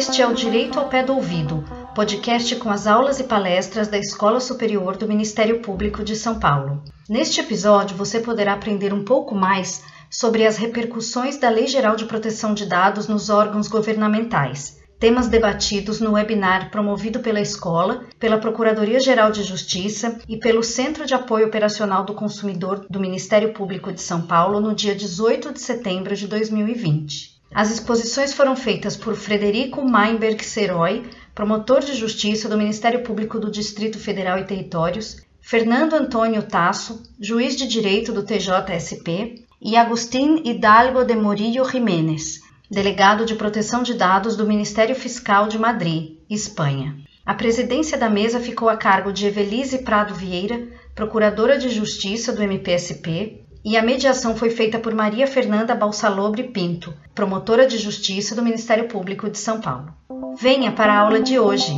Este é o Direito ao Pé do Ouvido, podcast com as aulas e palestras da Escola Superior do Ministério Público de São Paulo. Neste episódio, você poderá aprender um pouco mais sobre as repercussões da Lei Geral de Proteção de Dados nos órgãos governamentais. Temas debatidos no webinar promovido pela escola, pela Procuradoria-Geral de Justiça e pelo Centro de Apoio Operacional do Consumidor do Ministério Público de São Paulo no dia 18 de setembro de 2020. As exposições foram feitas por Frederico Meinberg Seroy, promotor de justiça do Ministério Público do Distrito Federal e Territórios, Fernando Antônio Tasso, juiz de direito do TJSP, e Agustín Hidalgo de Morillo Jiménez, delegado de proteção de dados do Ministério Fiscal de Madrid, Espanha. A presidência da mesa ficou a cargo de Evelise Prado Vieira, procuradora de justiça do MPSP, e a mediação foi feita por Maria Fernanda Balsalobre Pinto, promotora de justiça do Ministério Público de São Paulo. Venha para a aula de hoje.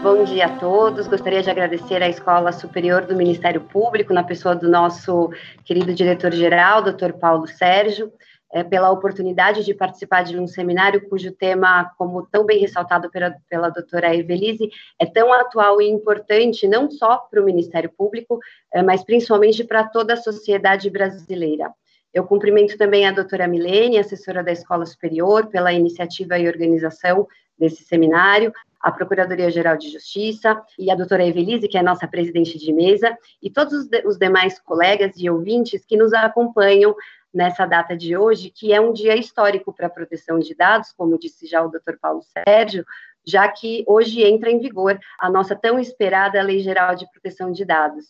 Bom dia a todos. Gostaria de agradecer à Escola Superior do Ministério Público, na pessoa do nosso querido diretor-geral, Dr. Paulo Sérgio, é, pela oportunidade de participar de um seminário cujo tema, como tão bem ressaltado pela, pela doutora Evelise, é tão atual e importante não só para o Ministério Público, é, mas principalmente para toda a sociedade brasileira. Eu cumprimento também a doutora Milene, assessora da Escola Superior, pela iniciativa e organização desse seminário, a Procuradoria-Geral de Justiça e a doutora Evelise, que é nossa presidente de mesa, e todos os, de, os demais colegas e ouvintes que nos acompanham nessa data de hoje, que é um dia histórico para a proteção de dados, como disse já o doutor Paulo Sérgio, já que hoje entra em vigor a nossa tão esperada Lei Geral de Proteção de Dados.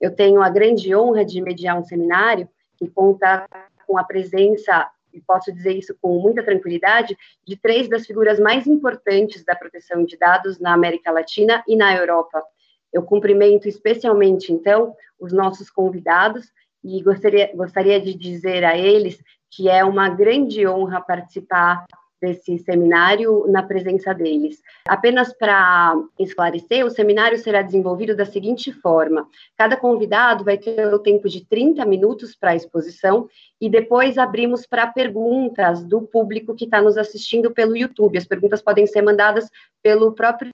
Eu tenho a grande honra de mediar um seminário que conta com a presença, e posso dizer isso com muita tranquilidade, de três das figuras mais importantes da proteção de dados na América Latina e na Europa. Eu cumprimento especialmente, então, os nossos convidados, e gostaria, gostaria de dizer a eles que é uma grande honra participar desse seminário na presença deles. Apenas para esclarecer, o seminário será desenvolvido da seguinte forma: cada convidado vai ter o tempo de 30 minutos para a exposição e depois abrimos para perguntas do público que está nos assistindo pelo YouTube. As perguntas podem ser mandadas pelo próprio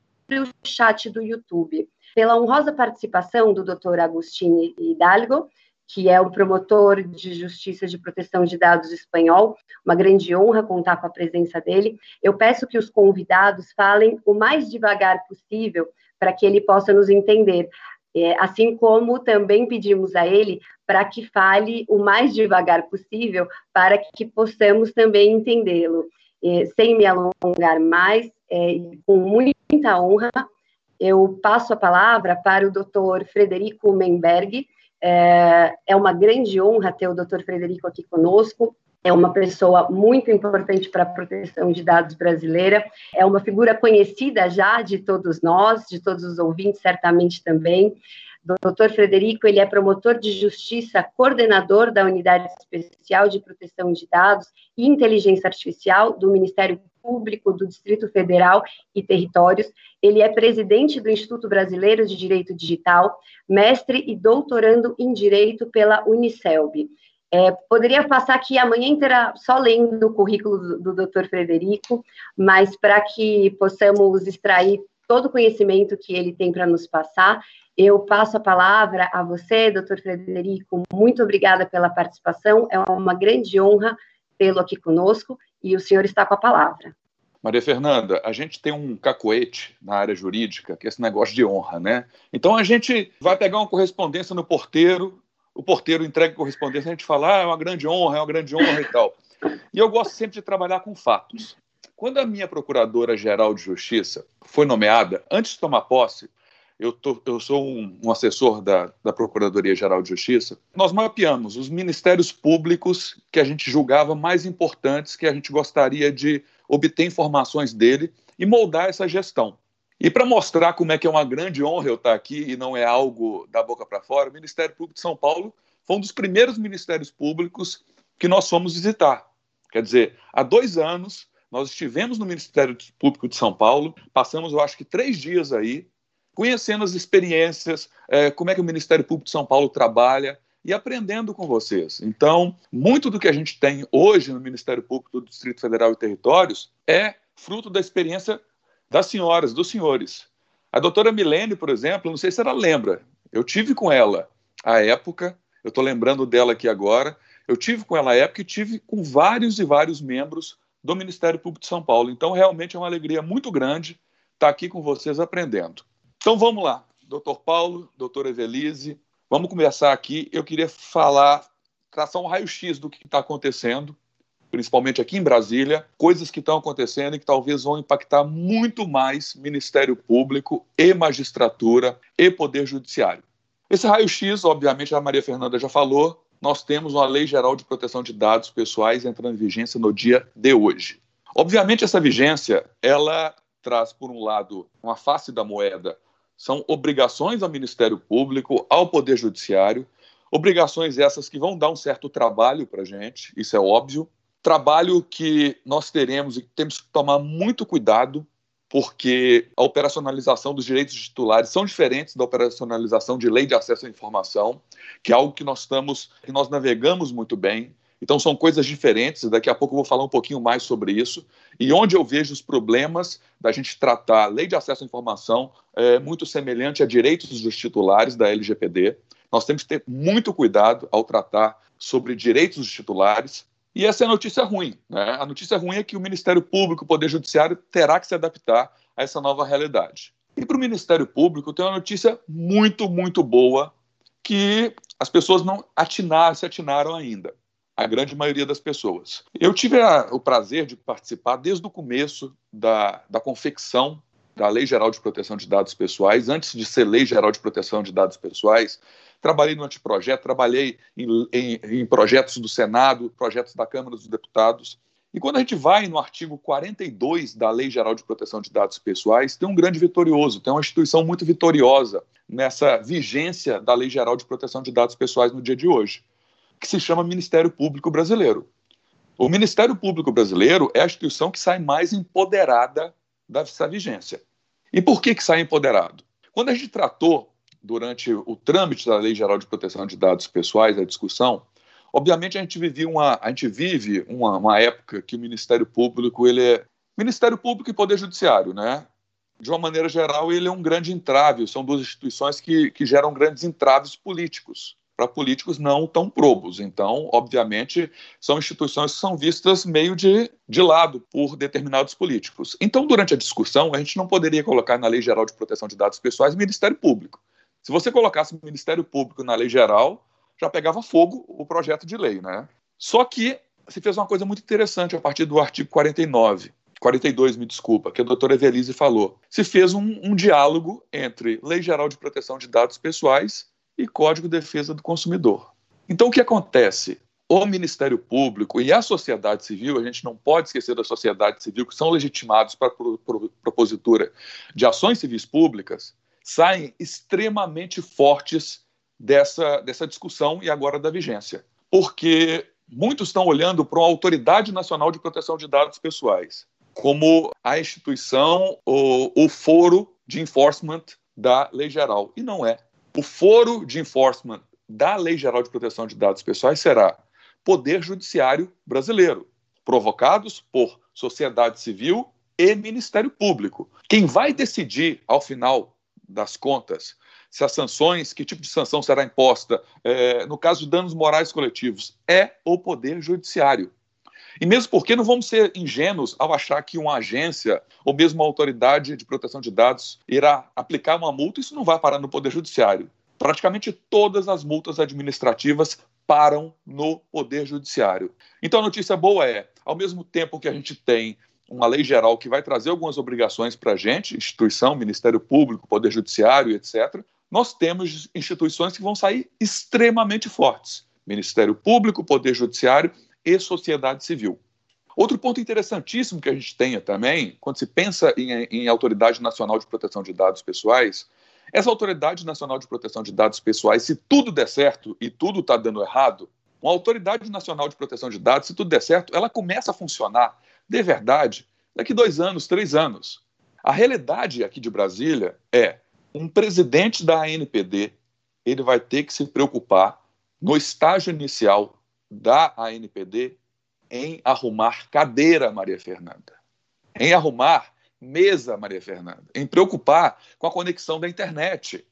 chat do YouTube. Pela honrosa participação do Dr. Agostinho Hidalgo, que é o promotor de justiça de proteção de dados espanhol, uma grande honra contar com a presença dele. Eu peço que os convidados falem o mais devagar possível para que ele possa nos entender. É, assim como também pedimos a ele para que fale o mais devagar possível, para que possamos também entendê-lo. É, sem me alongar mais, é, com muita honra, eu passo a palavra para o doutor Frederico Menberg, é, é uma grande honra ter o Dr. Frederico aqui conosco. É uma pessoa muito importante para a proteção de dados brasileira. É uma figura conhecida já de todos nós, de todos os ouvintes, certamente também. Dr. Frederico, ele é promotor de justiça, coordenador da Unidade Especial de Proteção de Dados e Inteligência Artificial do Ministério Público do Distrito Federal e Territórios. Ele é presidente do Instituto Brasileiro de Direito Digital, mestre e doutorando em Direito pela Unicelb. É, poderia passar aqui a manhã inteira só lendo o currículo do, do Dr. Frederico, mas para que possamos extrair todo o conhecimento que ele tem para nos passar, eu passo a palavra a você, doutor Frederico. Muito obrigada pela participação. É uma grande honra tê-lo aqui conosco e o senhor está com a palavra. Maria Fernanda, a gente tem um cacoete na área jurídica, que é esse negócio de honra, né? Então a gente vai pegar uma correspondência no porteiro, o porteiro entrega a correspondência, a gente fala, ah, é uma grande honra, é uma grande honra e tal. E eu gosto sempre de trabalhar com fatos. Quando a minha procuradora-geral de justiça foi nomeada, antes de tomar posse, eu, tô, eu sou um, um assessor da, da Procuradoria-Geral de Justiça, nós mapeamos os ministérios públicos que a gente julgava mais importantes, que a gente gostaria de obter informações dele e moldar essa gestão. E para mostrar como é que é uma grande honra eu estar aqui e não é algo da boca para fora, o Ministério Público de São Paulo foi um dos primeiros ministérios públicos que nós fomos visitar. Quer dizer, há dois anos nós estivemos no Ministério Público de São Paulo, passamos, eu acho que, três dias aí, conhecendo as experiências, é, como é que o Ministério Público de São Paulo trabalha. e aprendendo com vocês. Então, muito do que a gente tem hoje no Ministério Público do Distrito Federal e Territórios é fruto da experiência das senhoras, dos senhores. A doutora Milene, por exemplo, não sei se ela lembra, eu tive com ela à época, eu estou lembrando dela aqui agora, eu tive com ela à época e tive com vários e vários membros do Ministério Público de São Paulo. Então, realmente é uma alegria muito grande estar aqui com vocês aprendendo. Então, vamos lá. Doutor Paulo, doutora Evelise, vamos começar aqui. Eu queria falar, traçar um raio-x do que está acontecendo, principalmente aqui em Brasília, coisas que estão acontecendo e que talvez vão impactar muito mais Ministério Público e magistratura e Poder Judiciário. Esse raio-x, obviamente, a Maria Fernanda já falou, nós temos uma Lei Geral de Proteção de Dados Pessoais entrando em vigência no dia de hoje. Obviamente, essa vigência, ela traz, por um lado, uma face da moeda, são obrigações ao Ministério Público, ao Poder Judiciário, obrigações essas que vão dar um certo trabalho para a gente, isso é óbvio, trabalho que nós teremos e temos que tomar muito cuidado porque a operacionalização dos direitos titulares são diferentes da operacionalização de lei de acesso à informação, que é algo que nós estamos, que nós navegamos muito bem. Então são coisas diferentes, e daqui a pouco eu vou falar um pouquinho mais sobre isso. E onde eu vejo os problemas da gente tratar a lei de acesso à informação é muito semelhante a direitos dos titulares da LGPD. Nós temos que ter muito cuidado ao tratar sobre direitos dos titulares, e essa é a notícia ruim. Né? A notícia ruim é que o Ministério Público, o Poder Judiciário, terá que se adaptar a essa nova realidade. E para o Ministério Público tem uma notícia muito, muito boa que as pessoas não atinaram, se atinaram ainda. A grande maioria das pessoas. Eu tive a, o prazer de participar desde o começo da, da confecção da Lei Geral de Proteção de Dados Pessoais, antes de ser Lei Geral de Proteção de Dados Pessoais, trabalhei no anteprojeto, trabalhei em, em, em projetos do Senado, projetos da Câmara dos Deputados. E quando a gente vai no artigo 42 da Lei Geral de Proteção de Dados Pessoais, tem um grande vitorioso, tem uma instituição muito vitoriosa nessa vigência da Lei Geral de Proteção de Dados Pessoais no dia de hoje, que se chama Ministério Público Brasileiro. O Ministério Público Brasileiro é a instituição que sai mais empoderada dessa vigência. E por que, que sai empoderado? Quando a gente tratou durante o trâmite da Lei Geral de Proteção de Dados Pessoais, a discussão, obviamente a gente vive uma, a gente vive uma, uma época que o Ministério Público ele é Ministério Público e Poder Judiciário, né? De uma maneira geral, ele é um grande entrave. São duas instituições que, que geram grandes entraves políticos para políticos não tão probos. Então, obviamente, são instituições que são vistas meio de, de lado por determinados políticos. Então, durante a discussão, a gente não poderia colocar na Lei Geral de Proteção de Dados Pessoais Ministério Público. Se você colocasse o Ministério Público na lei geral, já pegava fogo o projeto de lei, né? Só que se fez uma coisa muito interessante a partir do artigo 49, 42, me desculpa, que a doutora Evelise falou. Se fez um, um diálogo entre Lei Geral de Proteção de Dados Pessoais e Código de Defesa do Consumidor. Então, o que acontece? O Ministério Público e a sociedade civil, a gente não pode esquecer da sociedade civil, que são legitimados para a propositura de ações civis públicas, saem extremamente fortes dessa, dessa discussão e agora da vigência. Porque muitos estão olhando para uma Autoridade Nacional de Proteção de Dados Pessoais como a instituição ou o foro de enforcement da lei geral. E não é. O foro de enforcement da Lei Geral de Proteção de Dados Pessoais será Poder Judiciário Brasileiro, provocados por sociedade civil e Ministério Público. Quem vai decidir, ao final das contas, se as sanções, que tipo de sanção será imposta, é, no caso de danos morais coletivos, é o Poder Judiciário. E mesmo porque não vamos ser ingênuos ao achar que uma agência ou mesmo uma autoridade de proteção de dados irá aplicar uma multa, isso não vai parar no Poder Judiciário. Praticamente todas as multas administrativas param no Poder Judiciário. Então a notícia boa é, ao mesmo tempo que a gente tem uma lei geral que vai trazer algumas obrigações para a gente, instituição, Ministério Público, Poder Judiciário, etc., nós temos instituições que vão sair extremamente fortes: Ministério Público, Poder Judiciário e sociedade civil. Outro ponto interessantíssimo que a gente tenha também, quando se pensa em, em Autoridade Nacional de Proteção de Dados Pessoais, essa Autoridade Nacional de Proteção de Dados Pessoais, se tudo der certo e tudo está dando errado, uma Autoridade Nacional de Proteção de Dados, se tudo der certo, ela começa a funcionar de verdade daqui dois anos, três anos. A realidade aqui de Brasília é um presidente da ANPD ele vai ter que se preocupar no estágio inicial da ANPD em arrumar cadeira, Maria Fernanda, em arrumar mesa, Maria Fernanda, em preocupar com a conexão da internet.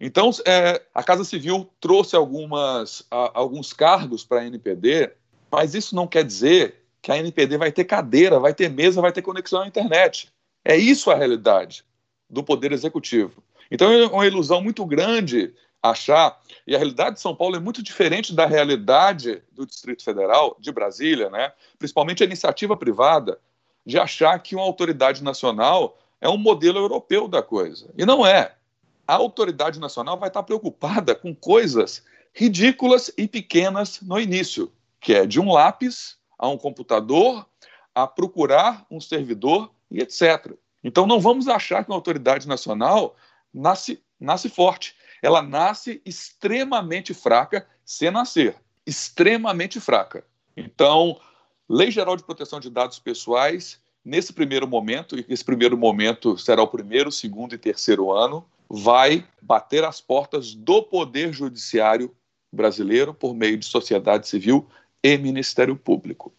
Então, é, a Casa Civil trouxe algumas, a, alguns cargos para a NPD, mas isso não quer dizer que a NPD vai ter cadeira, vai ter mesa, vai ter conexão à internet. É isso a realidade do Poder Executivo. Então, é uma ilusão muito grande achar, e a realidade de São Paulo é muito diferente da realidade do Distrito Federal, de Brasília, né? principalmente a iniciativa privada, de achar que uma autoridade nacional é um modelo europeu da coisa. E não é. A autoridade nacional vai estar preocupada com coisas ridículas e pequenas no início, que é de um lápis a um computador, a procurar um servidor e etc. Então não vamos achar que uma autoridade nacional nasce, nasce forte. Ela nasce extremamente fraca se nascer. Extremamente fraca. Então, Lei Geral de Proteção de Dados Pessoais, nesse primeiro momento, e esse primeiro momento será o primeiro, segundo e terceiro ano, vai bater as portas do Poder Judiciário brasileiro por meio de sociedade civil e Ministério Público.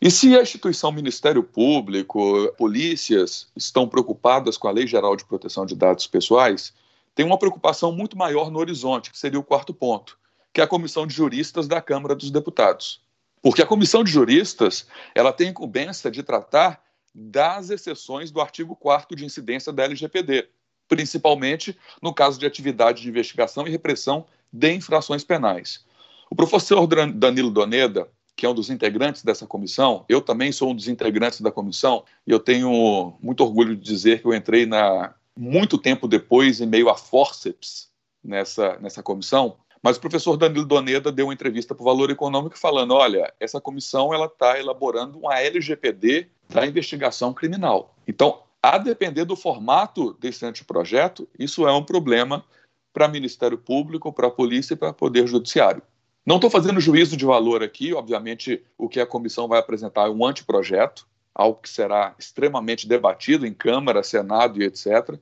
E se a instituição Ministério Público, polícias estão preocupadas com a Lei Geral de Proteção de Dados Pessoais, tem uma preocupação muito maior no horizonte, que seria o quarto ponto, que é a Comissão de Juristas da Câmara dos Deputados. Porque a comissão de juristas ela tem incumbência de tratar das exceções do artigo 4 de incidência da LGPD, principalmente no caso de atividade de investigação e repressão de infrações penais. O professor Danilo Doneda, que é um dos integrantes dessa comissão, eu também sou um dos integrantes da comissão, e eu tenho muito orgulho de dizer que eu entrei na muito tempo depois, em meio a forceps, nessa, nessa comissão, mas o professor Danilo Doneda deu uma entrevista para o Valor Econômico falando: olha, essa comissão ela está elaborando uma LGPD da investigação criminal. Então, a depender do formato desse anteprojeto, isso é um problema para Ministério Público, para a polícia e para o Poder Judiciário. Não estou fazendo juízo de valor aqui, obviamente, o que a comissão vai apresentar é um anteprojeto, algo que será extremamente debatido em Câmara, Senado e etc.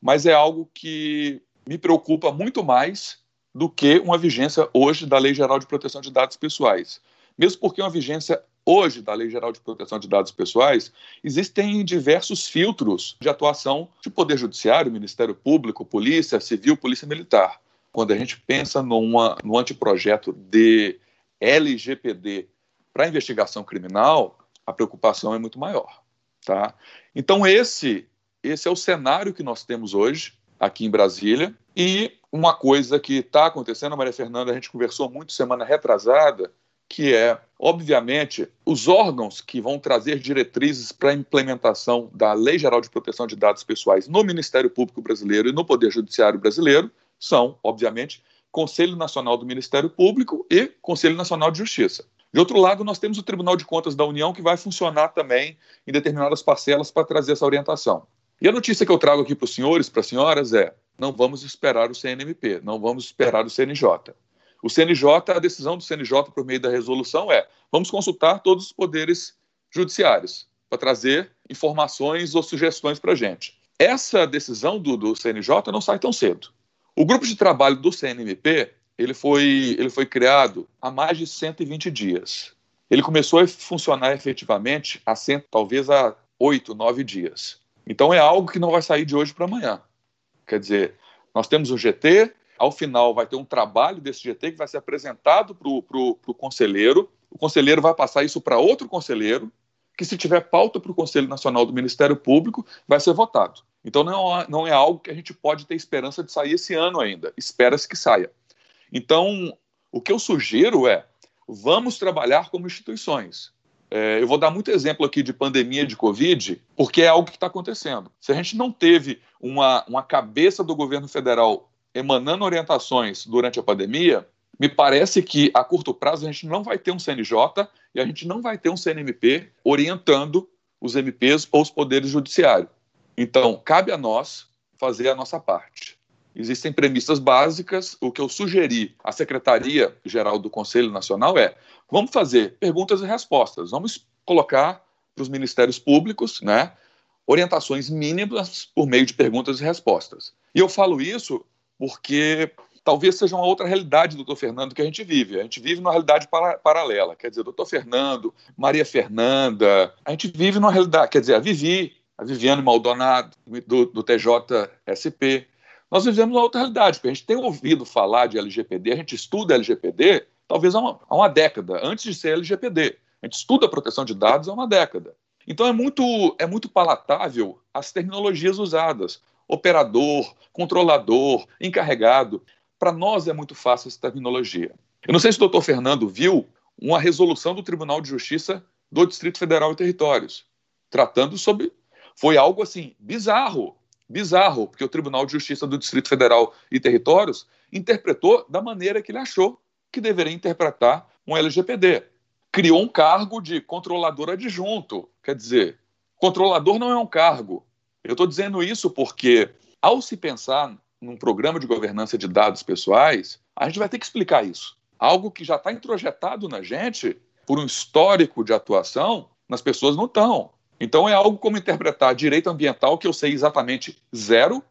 Mas é algo que me preocupa muito mais do que uma vigência hoje da Lei Geral de Proteção de Dados Pessoais. Mesmo porque uma vigência hoje da Lei Geral de Proteção de Dados Pessoais, existem diversos filtros de atuação de Poder Judiciário, Ministério Público, Polícia Civil, Polícia Militar. Quando a gente pensa numa, no anteprojeto de LGPD para investigação criminal, a preocupação é muito maior. Tá? Então, esse, esse é o cenário que nós temos hoje aqui em Brasília. E uma coisa que está acontecendo, Maria Fernanda, a gente conversou muito semana retrasada, que é, obviamente, os órgãos que vão trazer diretrizes para a implementação da Lei Geral de Proteção de Dados Pessoais no Ministério Público Brasileiro e no Poder Judiciário Brasileiro são, obviamente, Conselho Nacional do Ministério Público e Conselho Nacional de Justiça. De outro lado, nós temos o Tribunal de Contas da União, que vai funcionar também em determinadas parcelas para trazer essa orientação. E a notícia que eu trago aqui para os senhores, para as senhoras, é: não vamos esperar o CNMP, não vamos esperar o CNJ. O CNJ, a decisão do CNJ por meio da resolução é: vamos consultar todos os poderes judiciários para trazer informações ou sugestões para a gente. Essa decisão do, do CNJ não sai tão cedo. O grupo de trabalho do CNMP ele foi, ele foi criado há mais de 120 dias. Ele começou a funcionar efetivamente há cento, talvez há oito, nove dias. Então é algo que não vai sair de hoje para amanhã. Quer dizer, nós temos um GT, ao final vai ter um trabalho desse GT que vai ser apresentado para o conselheiro, o conselheiro vai passar isso para outro conselheiro, que se tiver pauta para o Conselho Nacional do Ministério Público, vai ser votado. Então não, não é algo que a gente pode ter esperança de sair esse ano ainda. Espera-se que saia. Então, o que eu sugiro é, vamos trabalhar como instituições. É, eu vou dar muito exemplo aqui de pandemia de Covid, porque é algo que está acontecendo. Se a gente não teve uma, uma cabeça do governo federal emanando orientações durante a pandemia, me parece que a curto prazo a gente não vai ter um CNJ e a gente não vai ter um CNMP orientando os MPs ou os poderes judiciários. Então, cabe a nós fazer a nossa parte. Existem premissas básicas. O que eu sugeri à Secretaria Geral do Conselho Nacional é: vamos fazer perguntas e respostas, vamos colocar para os ministérios públicos, né, orientações mínimas por meio de perguntas e respostas. E eu falo isso porque talvez seja uma outra realidade, doutor Fernando, que a gente vive. A gente vive numa realidade para, paralela. Quer dizer, doutor Fernando, Maria Fernanda, a gente vive numa realidade, quer dizer, a Vivi, a Viviane Maldonado, do, do TJSP. Nós vivemos uma outra realidade, porque a gente tem ouvido falar de LGPD, a gente estuda LGPD talvez há uma, há uma década, antes de ser LGPD. A gente estuda a proteção de dados há uma década. Então é muito, é muito palatável as terminologias usadas. Operador, controlador, encarregado. Para nós é muito fácil essa terminologia. Eu não sei se o doutor Fernando viu uma resolução do Tribunal de Justiça do Distrito Federal e Territórios, tratando sobre. Foi algo assim, bizarro, bizarro, porque o Tribunal de Justiça do Distrito Federal e Territórios interpretou da maneira que ele achou que deveria interpretar um LGPD. Criou um cargo de controlador adjunto. Quer dizer, controlador não é um cargo. Eu estou dizendo isso porque, ao se pensar num programa de governança de dados pessoais, a gente vai ter que explicar isso. Algo que já está introjetado na gente por um histórico de atuação, nas pessoas não estão. Então é algo como interpretar direito ambiental que eu sei exatamente zero.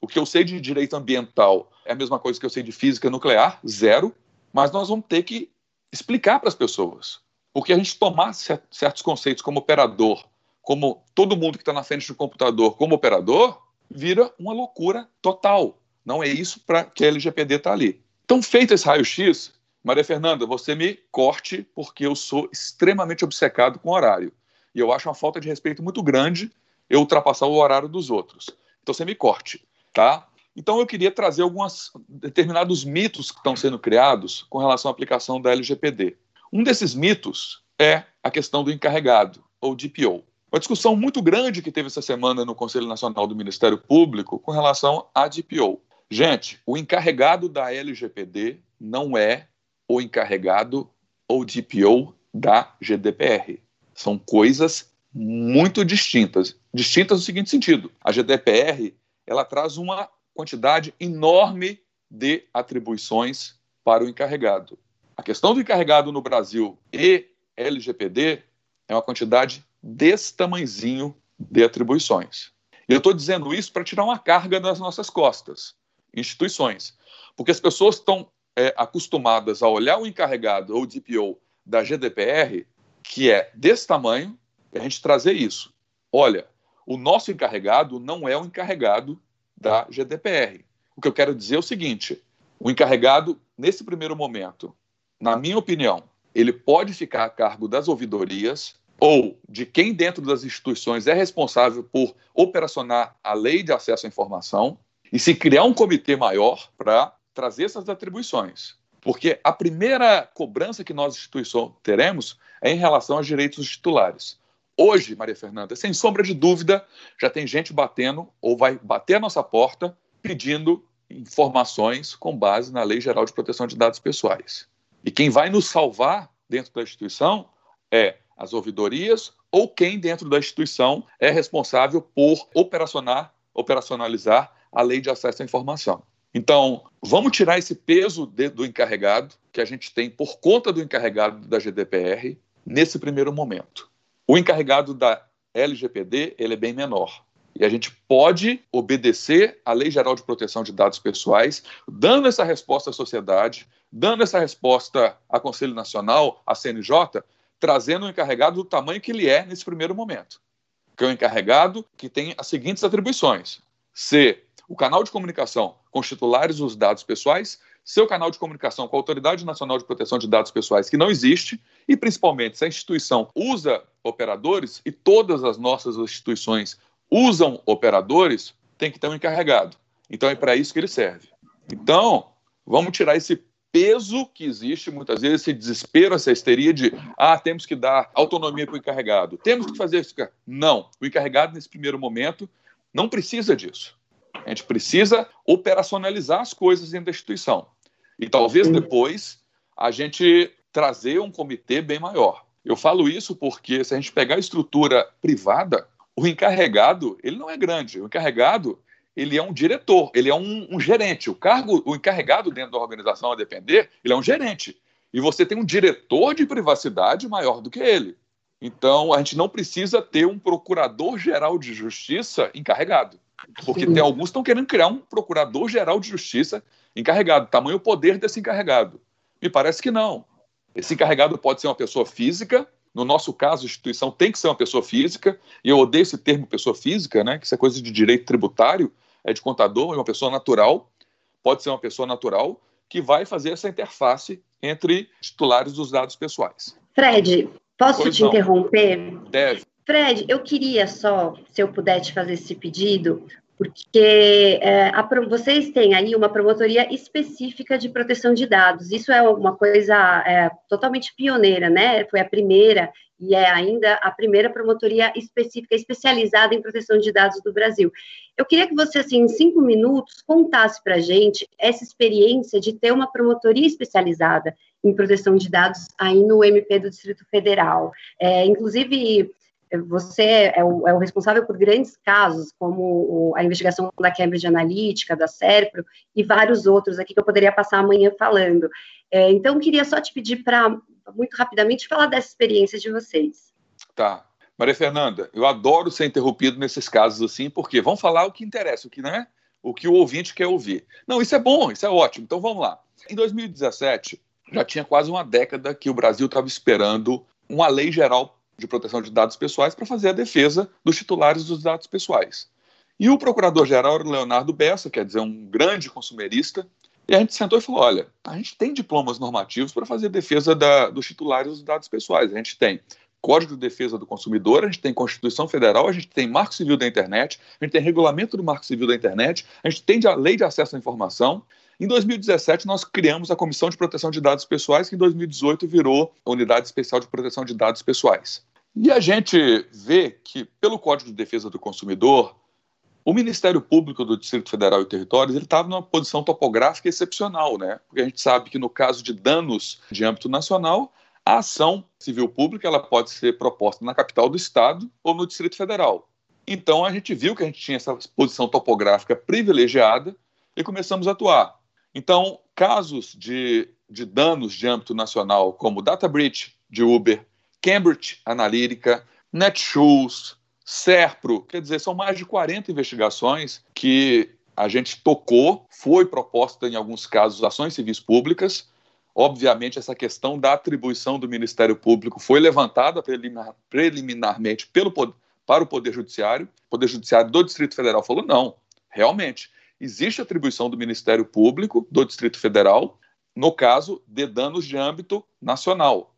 O que eu sei de direito ambiental é a mesma coisa que eu sei de física nuclear, zero. Mas nós vamos ter que explicar para as pessoas. Porque a gente tomar certos conceitos como operador, como todo mundo que está na frente do computador como operador, vira uma loucura total. Não é isso para que a LGPD está ali. Então, feito esse raio-x, Maria Fernanda, você me corte, porque eu sou extremamente obcecado com horário. E eu acho uma falta de respeito muito grande eu ultrapassar o horário dos outros. Então, você me corte, tá? Então, eu queria trazer alguns determinados mitos que estão sendo criados com relação à aplicação da LGPD. Um desses mitos é a questão do encarregado, ou DPO. Uma discussão muito grande que teve essa semana no Conselho Nacional do Ministério Público com relação à DPO. Gente, o encarregado da LGPD não é o encarregado ou DPO da GDPR. São coisas muito distintas. Distintas no seguinte sentido: a GDPR ela traz uma quantidade enorme de atribuições para o encarregado. A questão do encarregado no Brasil e LGPD é uma quantidade desse tamanzinho de atribuições. Eu estou dizendo isso para tirar uma carga das nossas costas, instituições, porque as pessoas estão é, acostumadas a olhar o encarregado ou DPO da GDPR, que é desse tamanho, a gente trazer isso. Olha, o nosso encarregado não é o encarregado da GDPR. O que eu quero dizer é o seguinte: o encarregado, nesse primeiro momento, na minha opinião, ele pode ficar a cargo das ouvidorias ou de quem dentro das instituições é responsável por operacionar a lei de acesso à informação e se criar um comitê maior para trazer essas atribuições. Porque a primeira cobrança que nós, instituições, teremos é em relação aos direitos dos titulares. Hoje, Maria Fernanda, sem sombra de dúvida, já tem gente batendo ou vai bater a nossa porta pedindo informações com base na Lei Geral de Proteção de Dados Pessoais. E quem vai nos salvar dentro da instituição é as ouvidorias ou quem dentro da instituição é responsável por operacionar, operacionalizar a lei de acesso à informação. Então, vamos tirar esse peso de, do encarregado que a gente tem por conta do encarregado da GDPR nesse primeiro momento. O encarregado da LGPD ele é bem menor. E a gente pode obedecer à Lei Geral de Proteção de Dados Pessoais, dando essa resposta à sociedade, dando essa resposta ao Conselho Nacional, à CNJ, trazendo o encarregado do tamanho que ele é nesse primeiro momento. Que é o encarregado que tem as seguintes atribuições: ser o canal de comunicação com os titulares dos dados pessoais, seu canal de comunicação com a Autoridade Nacional de Proteção de Dados Pessoais, que não existe, e principalmente se a instituição usa operadores, e todas as nossas instituições usam operadores, tem que ter um encarregado. Então é para isso que ele serve. Então, vamos tirar esse peso que existe muitas vezes, esse desespero, essa histeria de ah, temos que dar autonomia para o encarregado, temos que fazer isso. Não, o encarregado nesse primeiro momento não precisa disso. A gente precisa operacionalizar as coisas dentro da instituição. E talvez depois a gente trazer um comitê bem maior. Eu falo isso porque se a gente pegar a estrutura privada, o encarregado, ele não é grande. O encarregado, ele é um diretor, ele é um, um gerente. O cargo, o encarregado dentro da organização a depender, ele é um gerente. E você tem um diretor de privacidade maior do que ele. Então, a gente não precisa ter um procurador-geral de justiça encarregado. Porque Sim. tem alguns que estão querendo criar um procurador-geral de justiça encarregado. Tamanho poder desse encarregado. Me parece que não. Esse encarregado pode ser uma pessoa física. No nosso caso, a instituição tem que ser uma pessoa física. E eu odeio esse termo pessoa física, né? Que isso é coisa de direito tributário, é de contador, é uma pessoa natural. Pode ser uma pessoa natural que vai fazer essa interface entre titulares dos dados pessoais. Fred, posso pois te não. interromper? Deve. Fred, eu queria só, se eu puder te fazer esse pedido, porque é, a, vocês têm aí uma promotoria específica de proteção de dados. Isso é uma coisa é, totalmente pioneira, né? Foi a primeira e é ainda a primeira promotoria específica, especializada em proteção de dados do Brasil. Eu queria que você, assim, em cinco minutos, contasse para a gente essa experiência de ter uma promotoria especializada em proteção de dados aí no MP do Distrito Federal. É, inclusive, você é o, é o, responsável por grandes casos, como a investigação da Cambridge Analytica, da Serpro e vários outros aqui que eu poderia passar amanhã falando. É, então, queria só te pedir para, muito rapidamente, falar dessa experiência de vocês. Tá. Maria Fernanda, eu adoro ser interrompido nesses casos assim, porque vamos falar o que interessa, o que não é, o que o ouvinte quer ouvir. Não, isso é bom, isso é ótimo. Então vamos lá. Em 2017, já tinha quase uma década que o Brasil estava esperando uma lei geral de proteção de dados pessoais para fazer a defesa dos titulares dos dados pessoais. E o procurador-geral era o Leonardo Bessa, quer dizer, um grande consumerista, e a gente sentou e falou: olha, a gente tem diplomas normativos para fazer defesa da, dos titulares dos dados pessoais. A gente tem Código de Defesa do Consumidor, a gente tem Constituição Federal, a gente tem Marco Civil da Internet, a gente tem Regulamento do Marco Civil da Internet, a gente tem a Lei de Acesso à Informação. Em 2017, nós criamos a Comissão de Proteção de Dados Pessoais, que em 2018 virou a Unidade Especial de Proteção de Dados Pessoais. E a gente vê que, pelo Código de Defesa do Consumidor, o Ministério Público do Distrito Federal e Territórios ele estava numa posição topográfica excepcional, né? Porque a gente sabe que no caso de danos de âmbito nacional, a ação civil pública ela pode ser proposta na capital do estado ou no Distrito Federal. Então a gente viu que a gente tinha essa posição topográfica privilegiada e começamos a atuar. Então, casos de, de danos de âmbito nacional, como data breach de Uber, Cambridge Analytica, Netshoes, Serpro, quer dizer, são mais de 40 investigações que a gente tocou, foi proposta em alguns casos ações civis públicas. Obviamente, essa questão da atribuição do Ministério Público foi levantada preliminar, preliminarmente pelo, para o Poder Judiciário. O Poder Judiciário do Distrito Federal falou: não, realmente, existe atribuição do Ministério Público do Distrito Federal no caso de danos de âmbito nacional.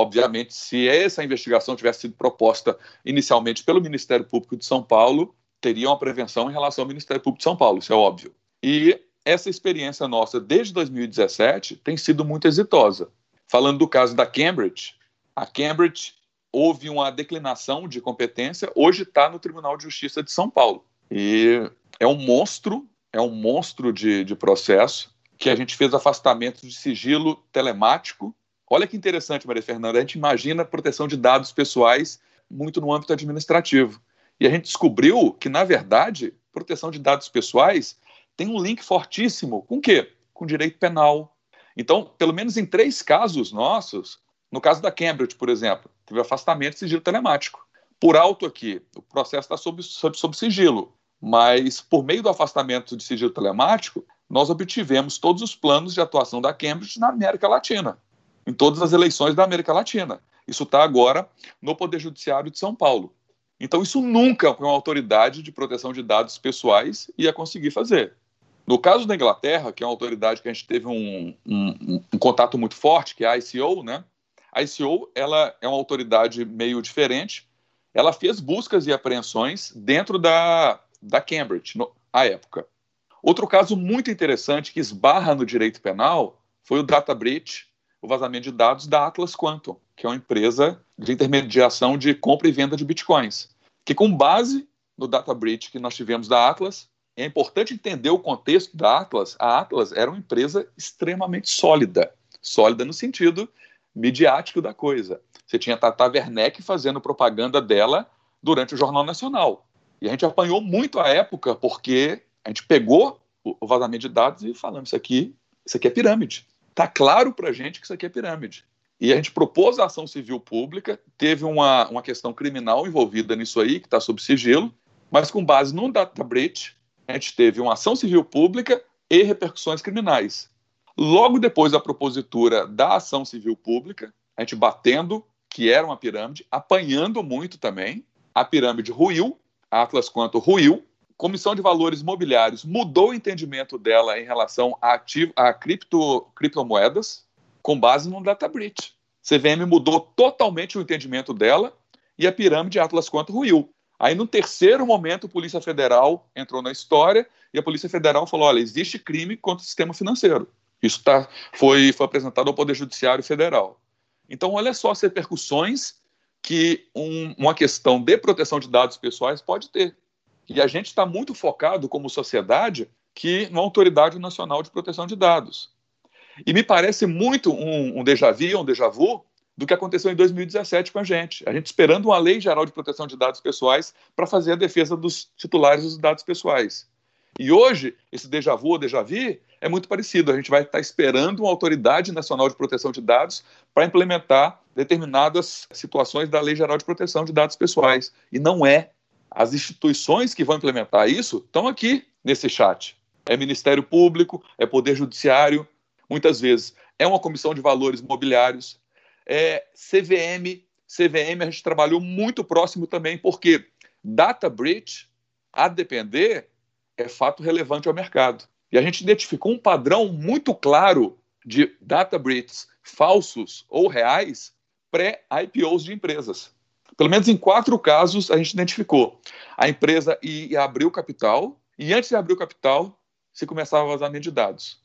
Obviamente, se essa investigação tivesse sido proposta inicialmente pelo Ministério Público de São Paulo, teria uma prevenção em relação ao Ministério Público de São Paulo, isso é óbvio. E essa experiência nossa desde 2017 tem sido muito exitosa. Falando do caso da Cambridge, a Cambridge houve uma declinação de competência, hoje está no Tribunal de Justiça de São Paulo. E é um monstro, é um monstro de, de processo, que a gente fez afastamento de sigilo telemático Olha que interessante, Maria Fernanda. A gente imagina proteção de dados pessoais muito no âmbito administrativo. E a gente descobriu que, na verdade, proteção de dados pessoais tem um link fortíssimo com o quê? Com direito penal. Então, pelo menos em três casos nossos, no caso da Cambridge, por exemplo, teve afastamento de sigilo telemático. Por alto aqui, o processo está sob, sob, sob sigilo, mas por meio do afastamento de sigilo telemático, nós obtivemos todos os planos de atuação da Cambridge na América Latina em todas as eleições da América Latina. Isso está agora no Poder Judiciário de São Paulo. Então, isso nunca uma autoridade de proteção de dados pessoais ia conseguir fazer. No caso da Inglaterra, que é uma autoridade que a gente teve um, um, um contato muito forte, que é a ICO, né? A ICO ela é uma autoridade meio diferente. Ela fez buscas e apreensões dentro da, da Cambridge, no, à época. Outro caso muito interessante que esbarra no direito penal foi o data breach o vazamento de dados da Atlas Quantum, que é uma empresa de intermediação de compra e venda de bitcoins, que com base no data breach que nós tivemos da Atlas, é importante entender o contexto da Atlas. A Atlas era uma empresa extremamente sólida, sólida no sentido midiático da coisa. Você tinha Tata Werneck fazendo propaganda dela durante o Jornal Nacional. E a gente apanhou muito a época porque a gente pegou o vazamento de dados e falamos isso aqui, isso aqui é pirâmide. Está claro para a gente que isso aqui é pirâmide. E a gente propôs a ação civil pública, teve uma, uma questão criminal envolvida nisso aí, que está sob sigilo, Mas com base num data breach, a gente teve uma ação civil pública e repercussões criminais. Logo depois da propositura da ação civil pública, a gente batendo que era uma pirâmide, apanhando muito também, a pirâmide ruiu, a Atlas Quanto ruiu, Comissão de Valores Mobiliários mudou o entendimento dela em relação a, ativo, a cripto, criptomoedas com base no data breach. CVM mudou totalmente o entendimento dela e a pirâmide Atlas Quanto ruiu. Aí, no terceiro momento, a Polícia Federal entrou na história e a Polícia Federal falou: olha, existe crime contra o sistema financeiro. Isso tá, foi, foi apresentado ao Poder Judiciário Federal. Então, olha só as repercussões que um, uma questão de proteção de dados pessoais pode ter. E a gente está muito focado, como sociedade, que na Autoridade Nacional de Proteção de Dados. E me parece muito um, um déjà vu, um déjà vu, do que aconteceu em 2017 com a gente. A gente esperando uma lei geral de proteção de dados pessoais para fazer a defesa dos titulares dos dados pessoais. E hoje, esse déjà vu ou déjà vu é muito parecido. A gente vai estar esperando uma autoridade nacional de proteção de dados para implementar determinadas situações da Lei Geral de Proteção de Dados Pessoais. E não é. As instituições que vão implementar isso estão aqui nesse chat. É Ministério Público, é Poder Judiciário, muitas vezes é uma comissão de valores mobiliários, é CVM. CVM a gente trabalhou muito próximo também, porque data breach, a depender, é fato relevante ao mercado. E a gente identificou um padrão muito claro de data breaches falsos ou reais pré-IPOs de empresas. Pelo menos em quatro casos a gente identificou. A empresa ia abrir o capital e antes de abrir o capital se começava a vazamento de dados.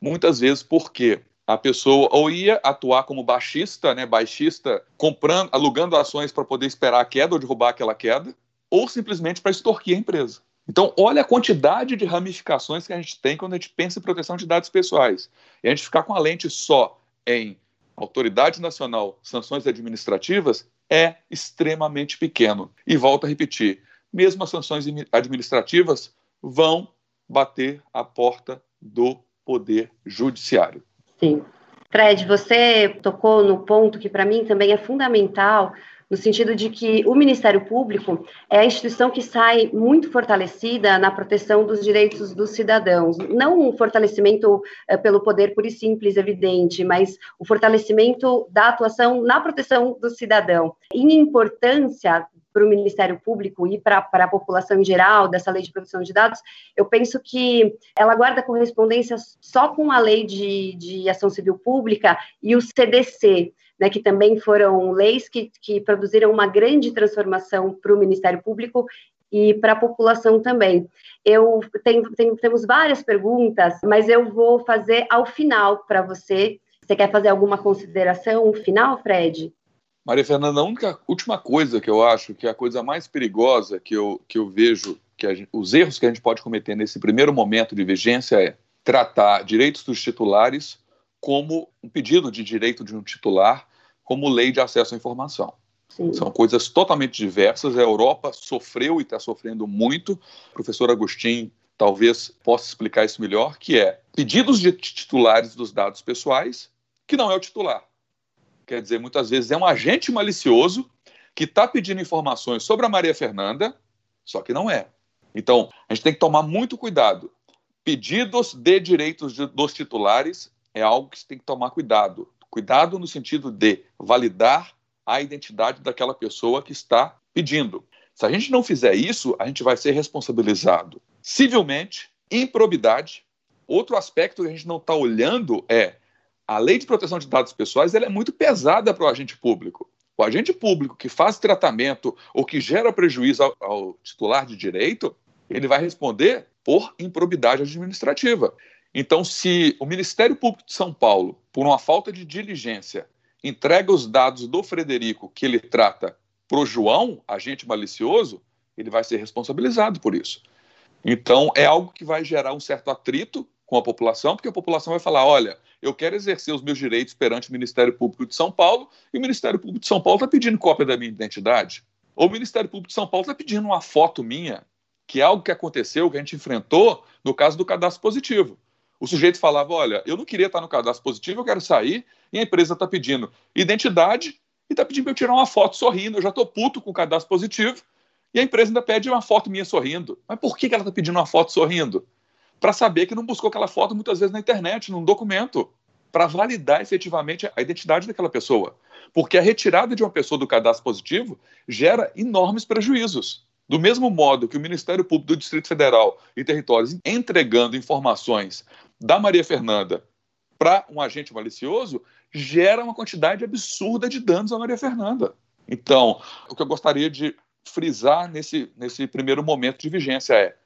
Muitas vezes porque a pessoa ou ia atuar como baixista, né, baixista, comprando, alugando ações para poder esperar a queda ou derrubar aquela queda, ou simplesmente para extorquir a empresa. Então, olha a quantidade de ramificações que a gente tem quando a gente pensa em proteção de dados pessoais. E a gente ficar com a lente só em autoridade nacional, sanções administrativas, é extremamente pequeno. E volto a repetir: mesmo as sanções administrativas vão bater a porta do Poder Judiciário. Sim. Fred, você tocou no ponto que para mim também é fundamental no sentido de que o Ministério Público é a instituição que sai muito fortalecida na proteção dos direitos dos cidadãos. Não um fortalecimento é, pelo poder puro e simples, evidente, mas o fortalecimento da atuação na proteção do cidadão. Em importância para o Ministério Público e para a população em geral dessa lei de proteção de dados, eu penso que ela guarda correspondência só com a lei de, de ação civil pública e o CDC né, que também foram leis que, que produziram uma grande transformação para o Ministério Público e para a população também. Eu tenho, tenho, temos várias perguntas, mas eu vou fazer ao final para você. Você quer fazer alguma consideração final, Fred? Maria Fernanda, a única última coisa que eu acho que é a coisa mais perigosa que eu, que eu vejo, que gente, os erros que a gente pode cometer nesse primeiro momento de vigência é tratar direitos dos titulares como um pedido de direito de um titular, como lei de acesso à informação. Sim. São coisas totalmente diversas. A Europa sofreu e está sofrendo muito. O professor Agostinho talvez possa explicar isso melhor, que é pedidos de titulares dos dados pessoais, que não é o titular. Quer dizer, muitas vezes é um agente malicioso que está pedindo informações sobre a Maria Fernanda, só que não é. Então, a gente tem que tomar muito cuidado. Pedidos de direitos de, dos titulares é algo que se tem que tomar cuidado. Cuidado no sentido de validar a identidade daquela pessoa que está pedindo. Se a gente não fizer isso, a gente vai ser responsabilizado civilmente, improbidade. Outro aspecto que a gente não está olhando é a lei de proteção de dados pessoais ela é muito pesada para o agente público. O agente público que faz tratamento ou que gera prejuízo ao, ao titular de direito, ele vai responder por improbidade administrativa. Então, se o Ministério Público de São Paulo, por uma falta de diligência, entrega os dados do Frederico que ele trata para o João, agente malicioso, ele vai ser responsabilizado por isso. Então, é algo que vai gerar um certo atrito com a população, porque a população vai falar: olha, eu quero exercer os meus direitos perante o Ministério Público de São Paulo, e o Ministério Público de São Paulo está pedindo cópia da minha identidade. Ou o Ministério Público de São Paulo está pedindo uma foto minha, que é algo que aconteceu, que a gente enfrentou no caso do cadastro positivo. O sujeito falava: Olha, eu não queria estar no cadastro positivo, eu quero sair, e a empresa está pedindo identidade e está pedindo para eu tirar uma foto sorrindo. Eu já estou puto com o cadastro positivo E a empresa ainda pede uma foto minha sorrindo. Mas por que ela está pedindo uma foto sorrindo? Para saber que não buscou aquela foto muitas vezes na internet, num documento, para validar efetivamente a identidade daquela pessoa. Porque a retirada de uma pessoa do cadastro positivo gera enormes prejuízos. Do mesmo modo que o Ministério Público do Distrito Federal e Territórios entregando informações da Maria Fernanda para um agente malicioso, gera uma quantidade absurda de danos à Maria Fernanda. Então, o que eu gostaria de frisar nesse, nesse primeiro momento de vigência é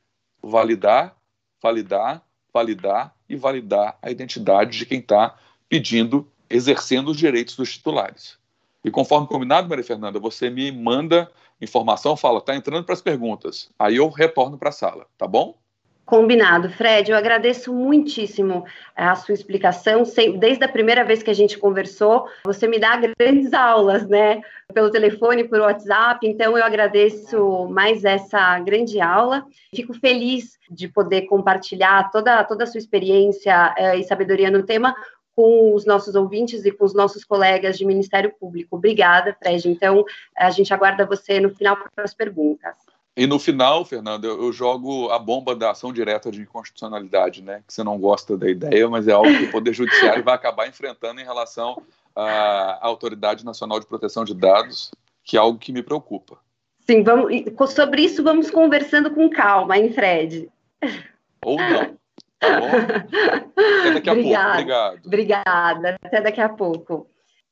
validar, validar, validar e validar a identidade de quem está pedindo, exercendo os direitos dos titulares. E conforme combinado, Maria Fernanda, você me manda informação, fala, está entrando para as perguntas. Aí eu retorno para a sala, tá bom? Combinado. Fred, eu agradeço muitíssimo a sua explicação. Desde a primeira vez que a gente conversou, você me dá grandes aulas, né? Pelo telefone, por WhatsApp. Então, eu agradeço mais essa grande aula. Fico feliz de poder compartilhar toda, toda a sua experiência eh, e sabedoria no tema com os nossos ouvintes e com os nossos colegas de Ministério Público. Obrigada, Fred. Então, a gente aguarda você no final para as perguntas. E no final, Fernando, eu, eu, jogo a bomba da ação direta de inconstitucionalidade, né? Que você não gosta da ideia, mas é algo que o Poder Judiciário vai acabar enfrentando em relação à Autoridade Nacional de Proteção de Dados, que é algo que me preocupa. Sim, vamos, sobre isso vamos conversando com calma, hein, Fred? Ou não. Tá bom? Até daqui a Obrigada. pouco. Obrigado. Obrigada. Até daqui a pouco.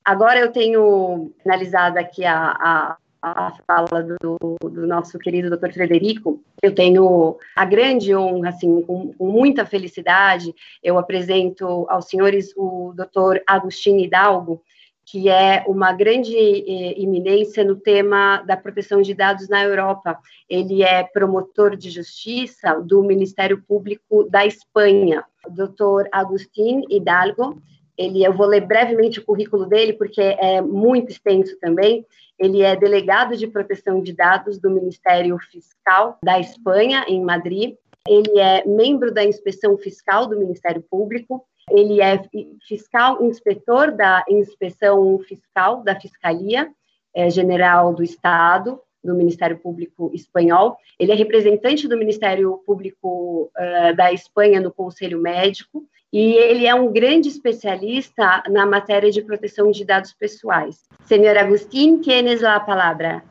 Agora eu tenho finalizado aqui a, a a fala do, do, nosso querido doutor Frederico, eu tenho a grande honra, assim, com, com, muita felicidade, eu apresento aos senhores o doutor Agostinho Hidalgo, que é uma grande eh, no tema da proteção de dados na Europa. Ele é promotor de justiça do Ministério Público da Espanha. Doutor Agustín Hidalgo, ele, eu vou ler brevemente o currículo dele, porque é muito extenso também. Ele é delegado de proteção de dados do Ministério Fiscal da Espanha, em Madrid. Ele é membro da inspeção fiscal do Ministério Público. Ele é fiscal inspetor da inspeção fiscal da Fiscalia é, General do Estado do Ministério Público espanhol. Ele é representante do Ministério Público uh, da Espanha no Conselho Médico e ele é um grande especialista na matéria de proteção de dados pessoais. Senhor Agustín, tienes la palabra.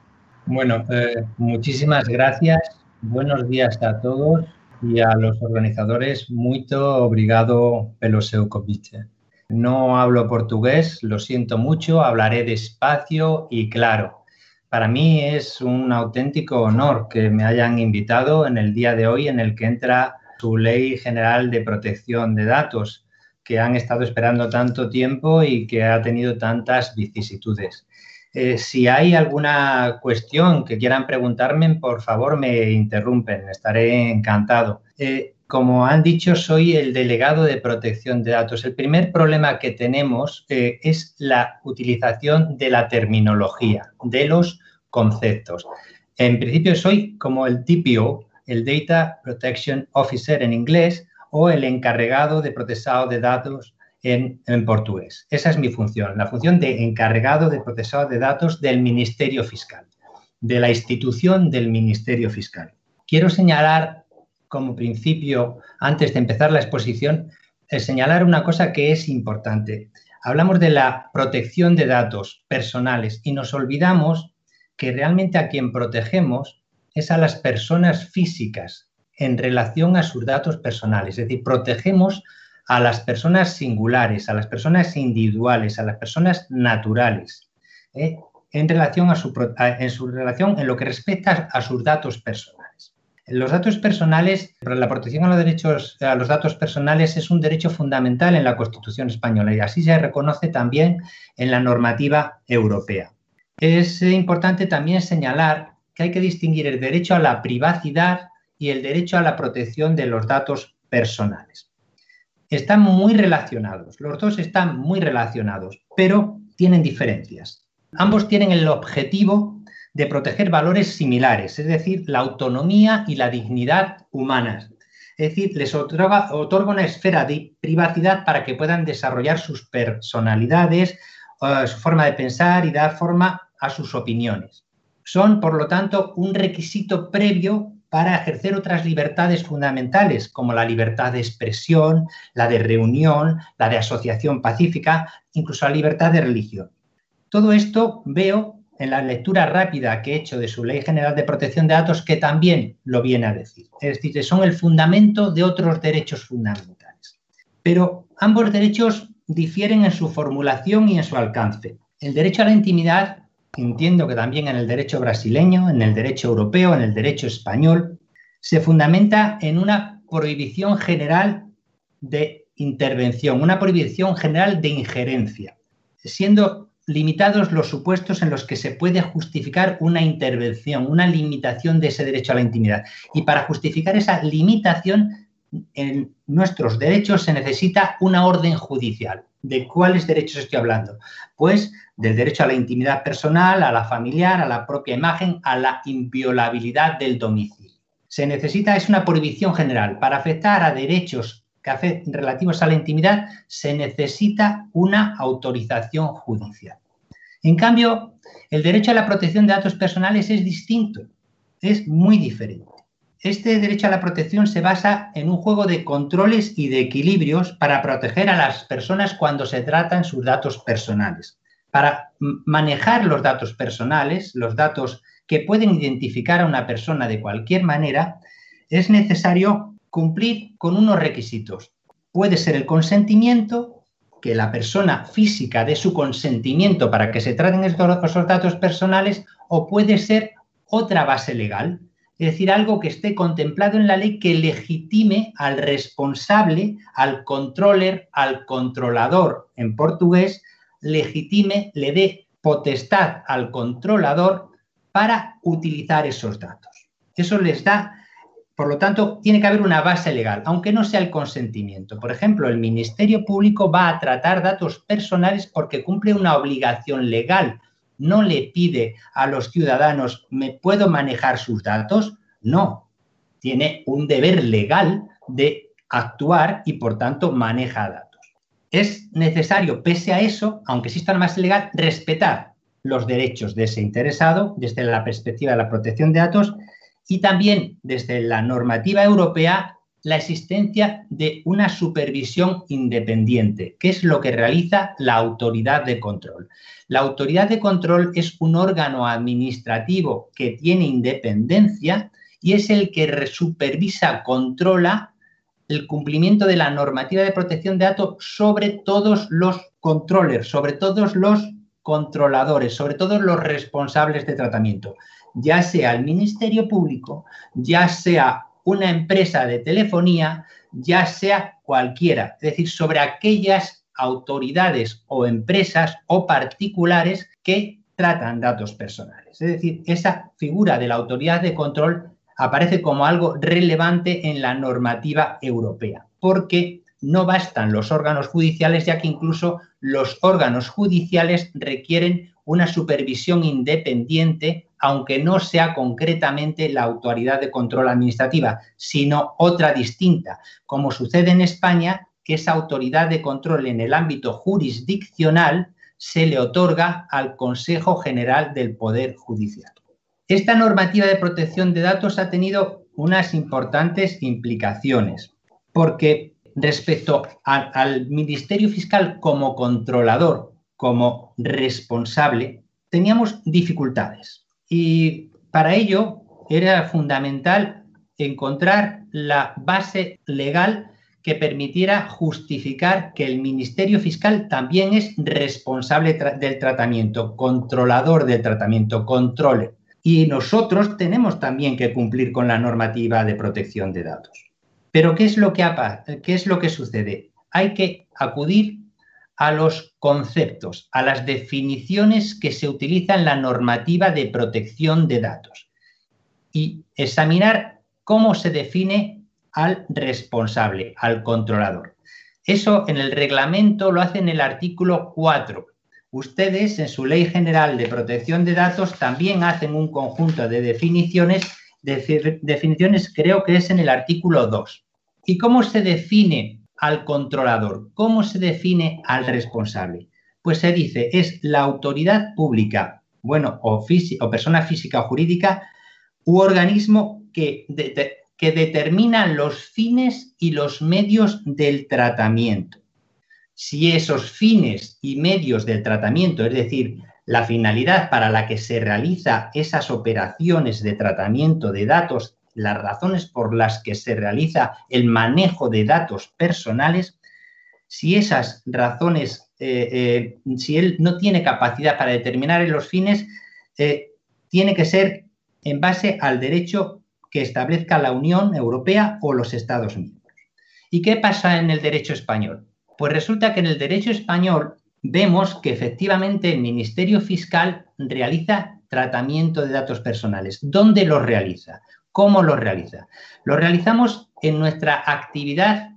Bueno, eh, muchísimas gracias. Buenos días a todos y a los organizadores. Muito obrigado pelo seu convite. No hablo portugués, lo siento mucho, hablaré despacio y claro. Para mí es un auténtico honor que me hayan invitado en el día de hoy en el que entra su ley general de protección de datos, que han estado esperando tanto tiempo y que ha tenido tantas vicisitudes. Eh, si hay alguna cuestión que quieran preguntarme, por favor me interrumpen, estaré encantado. Eh, como han dicho, soy el delegado de protección de datos. El primer problema que tenemos eh, es la utilización de la terminología, de los conceptos. En principio soy como el TPO, el Data Protection Officer en inglés o el encargado de procesado de datos en, portugués. Esa es mi función, la función de encargado de procesado de datos del Ministerio Fiscal, de la institución del Ministerio Fiscal. Quiero señalar como principio, antes de empezar la exposición, eh, señalar una cosa que es importante. Hablamos de la protección de datos personales y nos olvidamos que realmente a quien protegemos es a las personas físicas en relación a sus datos personales. Es decir, protegemos a las personas singulares, a las personas individuales, a las personas naturales, ¿eh? en, relación a su, en su relación en lo que respecta a sus datos personales. Los datos personales, la protección a los derechos, a los datos personales es un derecho fundamental en la Constitución española y así se reconoce también en la normativa europea. Es importante también señalar hay que distinguir el derecho a la privacidad y el derecho a la protección de los datos personales. Están muy relacionados, los dos están muy relacionados, pero tienen diferencias. Ambos tienen el objetivo de proteger valores similares, es decir, la autonomía y la dignidad humanas. Es decir, les otorga, otorga una esfera de privacidad para que puedan desarrollar sus personalidades, eh, su forma de pensar y dar forma a sus opiniones son, por lo tanto, un requisito previo para ejercer otras libertades fundamentales, como la libertad de expresión, la de reunión, la de asociación pacífica, incluso la libertad de religión. Todo esto veo en la lectura rápida que he hecho de su Ley General de Protección de Datos que también lo viene a decir. Es decir, son el fundamento de otros derechos fundamentales. Pero ambos derechos difieren en su formulación y en su alcance. El derecho a la intimidad, entiendo que también en el derecho brasileño, en el derecho europeo, en el derecho español, se fundamenta en una prohibición general de intervención, una prohibición general de injerencia, siendo limitados los supuestos en los que se puede justificar una intervención, una limitación de ese derecho a la intimidad. Y para justificar esa limitación en nuestros derechos se necesita una orden judicial. ¿De cuáles derechos estoy hablando? Pues del derecho a la intimidad personal, a la familiar, a la propia imagen, a la inviolabilidad del domicilio. Se necesita, es una prohibición general. Para afectar a derechos relativos a la intimidad, se necesita una autorización judicial. En cambio, el derecho a la protección de datos personales es distinto, es muy diferente. Este derecho a la protección se basa en un juego de controles y de equilibrios para proteger a las personas cuando se tratan sus datos personales. Para manejar los datos personales, los datos que pueden identificar a una persona de cualquier manera, es necesario cumplir con unos requisitos. Puede ser el consentimiento, que la persona física dé su consentimiento para que se traten esos datos personales, o puede ser otra base legal, es decir, algo que esté contemplado en la ley que legitime al responsable, al controller, al controlador, en portugués, legitime, le dé potestad al controlador para utilizar esos datos. Eso les da, por lo tanto, tiene que haber una base legal, aunque no sea el consentimiento. Por ejemplo, el Ministerio Público va a tratar datos personales porque cumple una obligación legal no le pide a los ciudadanos, ¿me puedo manejar sus datos? No, tiene un deber legal de actuar y por tanto maneja datos. Es necesario, pese a eso, aunque exista una base legal, respetar los derechos de ese interesado desde la perspectiva de la protección de datos y también desde la normativa europea la existencia de una supervisión independiente, que es lo que realiza la autoridad de control. La autoridad de control es un órgano administrativo que tiene independencia y es el que supervisa, controla el cumplimiento de la normativa de protección de datos sobre todos los controllers, sobre todos los controladores, sobre todos los responsables de tratamiento, ya sea el Ministerio Público, ya sea una empresa de telefonía, ya sea cualquiera, es decir, sobre aquellas autoridades o empresas o particulares que tratan datos personales. Es decir, esa figura de la autoridad de control aparece como algo relevante en la normativa europea, porque no bastan los órganos judiciales, ya que incluso los órganos judiciales requieren una supervisión independiente, aunque no sea concretamente la autoridad de control administrativa, sino otra distinta, como sucede en España, que esa autoridad de control en el ámbito jurisdiccional se le otorga al Consejo General del Poder Judicial. Esta normativa de protección de datos ha tenido unas importantes implicaciones, porque respecto al Ministerio Fiscal como controlador, como responsable, teníamos dificultades. Y para ello era fundamental encontrar la base legal que permitiera justificar que el Ministerio Fiscal también es responsable del tratamiento, controlador del tratamiento, controle. Y nosotros tenemos también que cumplir con la normativa de protección de datos. Pero ¿qué es lo que, qué es lo que sucede? Hay que acudir a los conceptos, a las definiciones que se utilizan en la normativa de protección de datos y examinar cómo se define al responsable, al controlador. Eso en el reglamento lo hace en el artículo 4 Ustedes en su Ley General de Protección de Datos también hacen un conjunto de definiciones, definiciones creo que es en el artículo 2. ¿Y cómo se define al controlador? ¿Cómo se define al responsable? Pues se dice, es la autoridad pública bueno, o, persona física o jurídica, u organismo que, que determina los fines y los medios del tratamiento. Si esos fines y medios del tratamiento, es decir, la finalidad para la que se realiza esas operaciones de tratamiento de datos, las razones por las que se realiza el manejo de datos personales, si esas razones, eh, eh, si él no tiene capacidad para determinar los fines, eh, tiene que ser en base al derecho que establezca la Unión Europea o los Estados miembros. ¿Y qué pasa en el derecho español? Pues resulta que en el derecho español vemos que efectivamente el Ministerio Fiscal realiza tratamiento de datos personales. ¿Dónde los realiza? ¿Cómo los realiza? Lo realizamos en nuestra actividad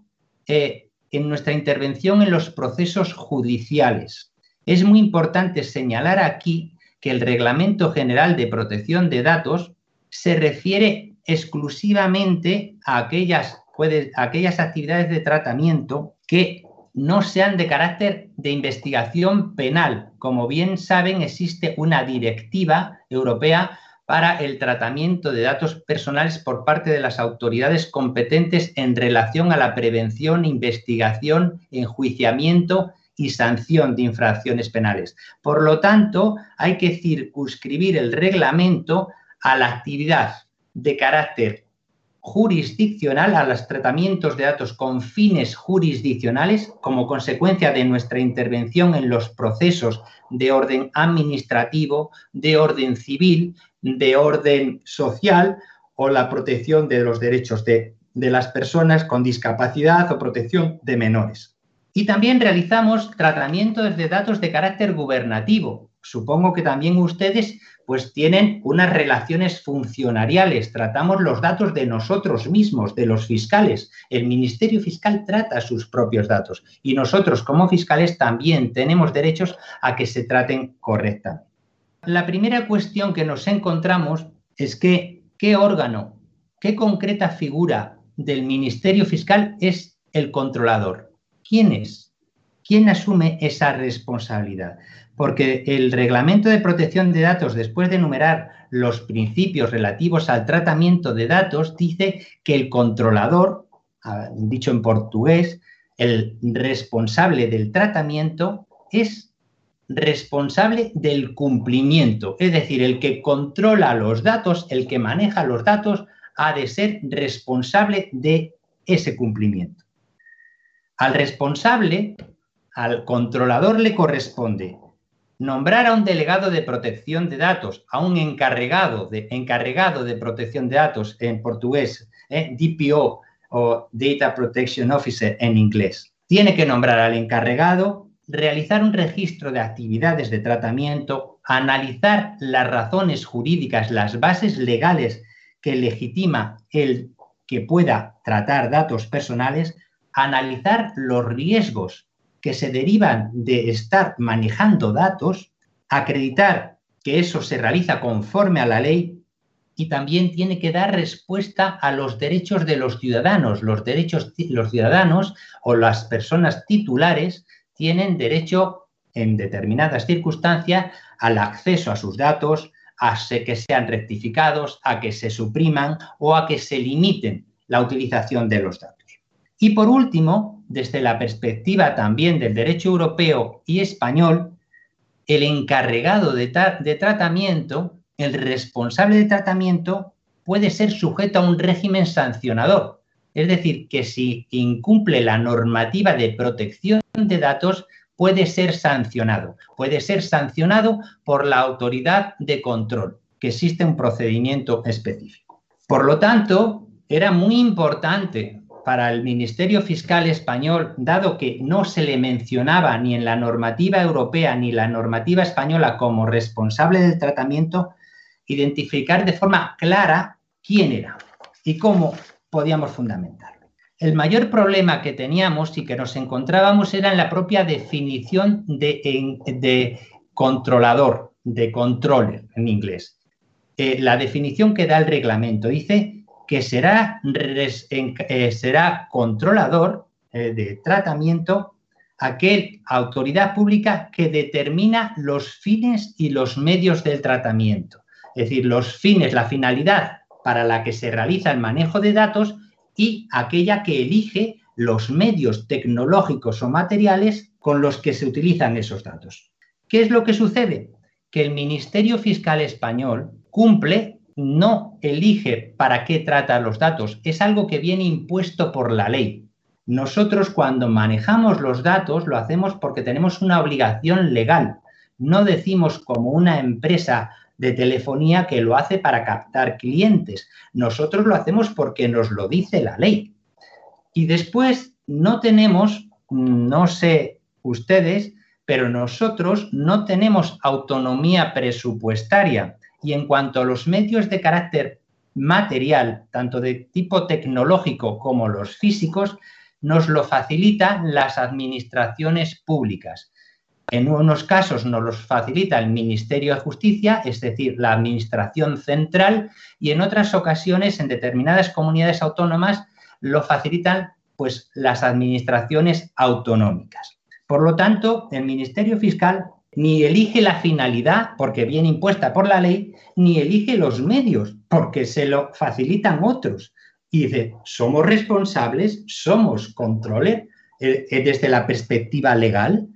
en nuestra intervención en los procesos judiciales. Es muy importante señalar aquí que el Reglamento General de Protección de Datos se refiere exclusivamente a aquellas actividades de tratamiento que no sean de carácter de investigación penal. Como bien saben, existe una directiva europea para el tratamiento de datos personales por parte de las autoridades competentes en relación a la prevención, investigación, enjuiciamiento y sanción de infracciones penales. Por lo tanto, hay que circunscribir el reglamento a la actividad de carácter jurisdiccional, a los tratamientos de datos con fines jurisdiccionales como consecuencia de nuestra intervención en los procesos de orden administrativo, de orden civil, de orden social o la protección de los derechos de, las personas con discapacidad o protección de menores. Y también realizamos tratamientos de datos de carácter gubernativo. Supongo que también ustedes pues tienen unas relaciones funcionariales. Tratamos los datos de nosotros mismos, de los fiscales. El Ministerio Fiscal trata sus propios datos y nosotros como fiscales también tenemos derechos a que se traten correctamente. La primera cuestión que nos encontramos es que qué órgano, qué concreta figura del Ministerio Fiscal es el controlador. ¿Quién es? ¿Quién asume esa responsabilidad? Porque el reglamento de protección de datos, después de enumerar los principios relativos al tratamiento de datos, dice que el controlador, ah, dicho en portugués, el responsable del tratamiento es responsable del cumplimiento, es decir, el que controla los datos, el que maneja los datos, ha de ser responsable de ese cumplimiento. Al responsable, al controlador le corresponde nombrar a un delegado de protección de datos, a un encargado de, encargado de protección de datos en portugués, eh, DPO o Data Protection Officer en inglés. Tiene que nombrar al encargado realizar un registro de actividades de tratamiento, analizar las razones jurídicas, las bases legales que legitima el que pueda tratar datos personales, analizar los riesgos que se derivan de estar manejando datos, acreditar que eso se realiza conforme a la ley y también tiene que dar respuesta a los derechos de los ciudadanos. Los derechos, los ciudadanos o las personas titulares tienen derecho en determinadas circunstancias al acceso a sus datos, a que sean rectificados, a que se supriman o a que se limiten la utilización de los datos. Y por último, desde la perspectiva también del derecho europeo y español, el encargado de, de tratamiento, el responsable de tratamiento, puede ser sujeto a un régimen sancionador, es decir, que si incumple la normativa de protección de datos, puede ser sancionado. Puede ser sancionado por la autoridad de control, que existe un procedimiento específico. Por lo tanto, era muy importante para el Ministerio Fiscal español, dado que no se le mencionaba ni en la normativa europea ni la normativa española como responsable del tratamiento, identificar de forma clara quién era y cómo podíamos fundamentarlo. El mayor problema que teníamos y que nos encontrábamos era en la propia definición de, controlador, de controller en inglés. Eh, la definición que da el reglamento dice que será, eh, controlador eh, de tratamiento aquel autoridad pública que determina los fines y los medios del tratamiento. Es decir, los fines, la finalidad para la que se realiza el manejo de datos y aquella que elige los medios tecnológicos o materiales con los que se utilizan esos datos. ¿Qué es lo que sucede? Que el Ministerio Fiscal Español cumple, no elige para qué trata los datos, es algo que viene impuesto por la ley. Nosotros cuando manejamos los datos lo hacemos porque tenemos una obligación legal. No decimos como una empresa de telefonía que lo hace para captar clientes. Nosotros lo hacemos porque nos lo dice la ley. Y después no tenemos, no sé ustedes, pero nosotros no tenemos autonomía presupuestaria. Y en cuanto a los medios de carácter material, tanto de tipo tecnológico como los físicos, nos lo facilitan las administraciones públicas. En unos casos nos los facilita el Ministerio de Justicia, es decir, la Administración Central, y en otras ocasiones, en determinadas comunidades autónomas, lo facilitan pues, las administraciones autonómicas. Por lo tanto, el Ministerio Fiscal ni elige la finalidad, porque viene impuesta por la ley, ni elige los medios, porque se lo facilitan otros. Y dice, somos responsables, somos controles eh, desde la perspectiva legal,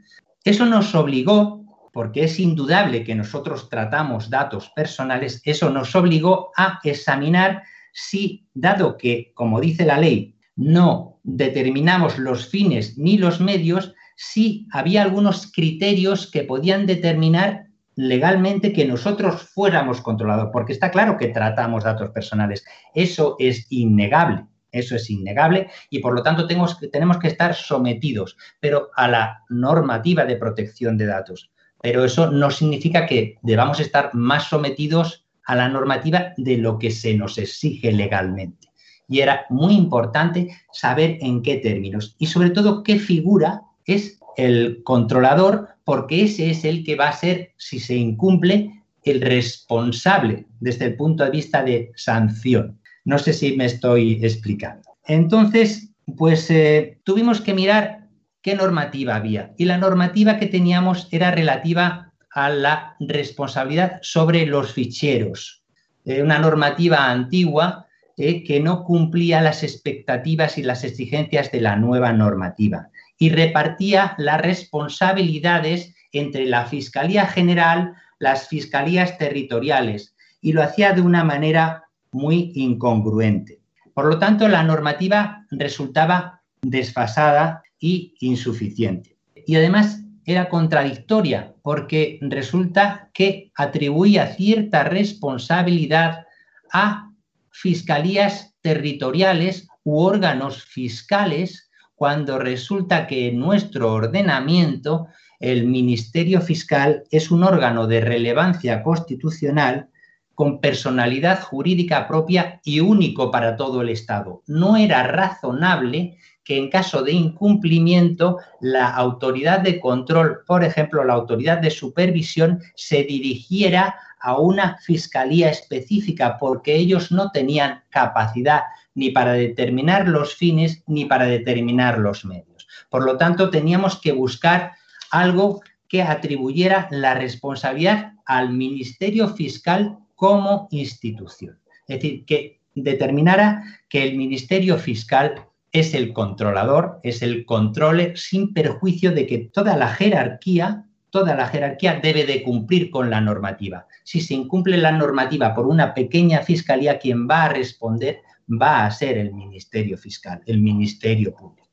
eso nos obligó, porque es indudable que nosotros tratamos datos personales, eso nos obligó a examinar si, dado que, como dice la ley, no determinamos los fines ni los medios, si había algunos criterios que podían determinar legalmente que nosotros fuéramos controlados, porque está claro que tratamos datos personales. Eso es innegable. Eso es innegable y por lo tanto tenemos, tenemos que estar sometidos, pero a la normativa de protección de datos. Pero eso no significa que debamos estar más sometidos a la normativa de lo que se nos exige legalmente. Y era muy importante saber en qué términos y sobre todo qué figura es el controlador, porque ese es el que va a ser, si se incumple, el responsable desde el punto de vista de sanción. No sé si me estoy explicando. Entonces, pues eh, tuvimos que mirar qué normativa había. Y la normativa que teníamos era relativa a la responsabilidad sobre los ficheros. Eh, una normativa antigua eh, que no cumplía las expectativas y las exigencias de la nueva normativa y repartía las responsabilidades entre la Fiscalía General, las Fiscalías Territoriales y lo hacía de una manera muy incongruente. Por lo tanto, la normativa resultaba desfasada y insuficiente. Y además era contradictoria porque resulta que atribuía cierta responsabilidad a fiscalías territoriales u órganos fiscales cuando resulta que en nuestro ordenamiento el Ministerio Fiscal es un órgano de relevancia constitucional con personalidad jurídica propia y único para todo el Estado. No era razonable que en caso de incumplimiento la autoridad de control, por ejemplo, la autoridad de supervisión, se dirigiera a una fiscalía específica porque ellos no tenían capacidad ni para determinar los fines ni para determinar los medios. Por lo tanto, teníamos que buscar algo que atribuyera la responsabilidad al Ministerio Fiscal como institución. Es decir, que determinara que el Ministerio Fiscal es el controlador, es el controller, sin perjuicio de que toda la jerarquía, toda la jerarquía debe de cumplir con la normativa. Si se incumple la normativa por una pequeña fiscalía, quien va a responder va a ser el Ministerio Fiscal, el Ministerio Público.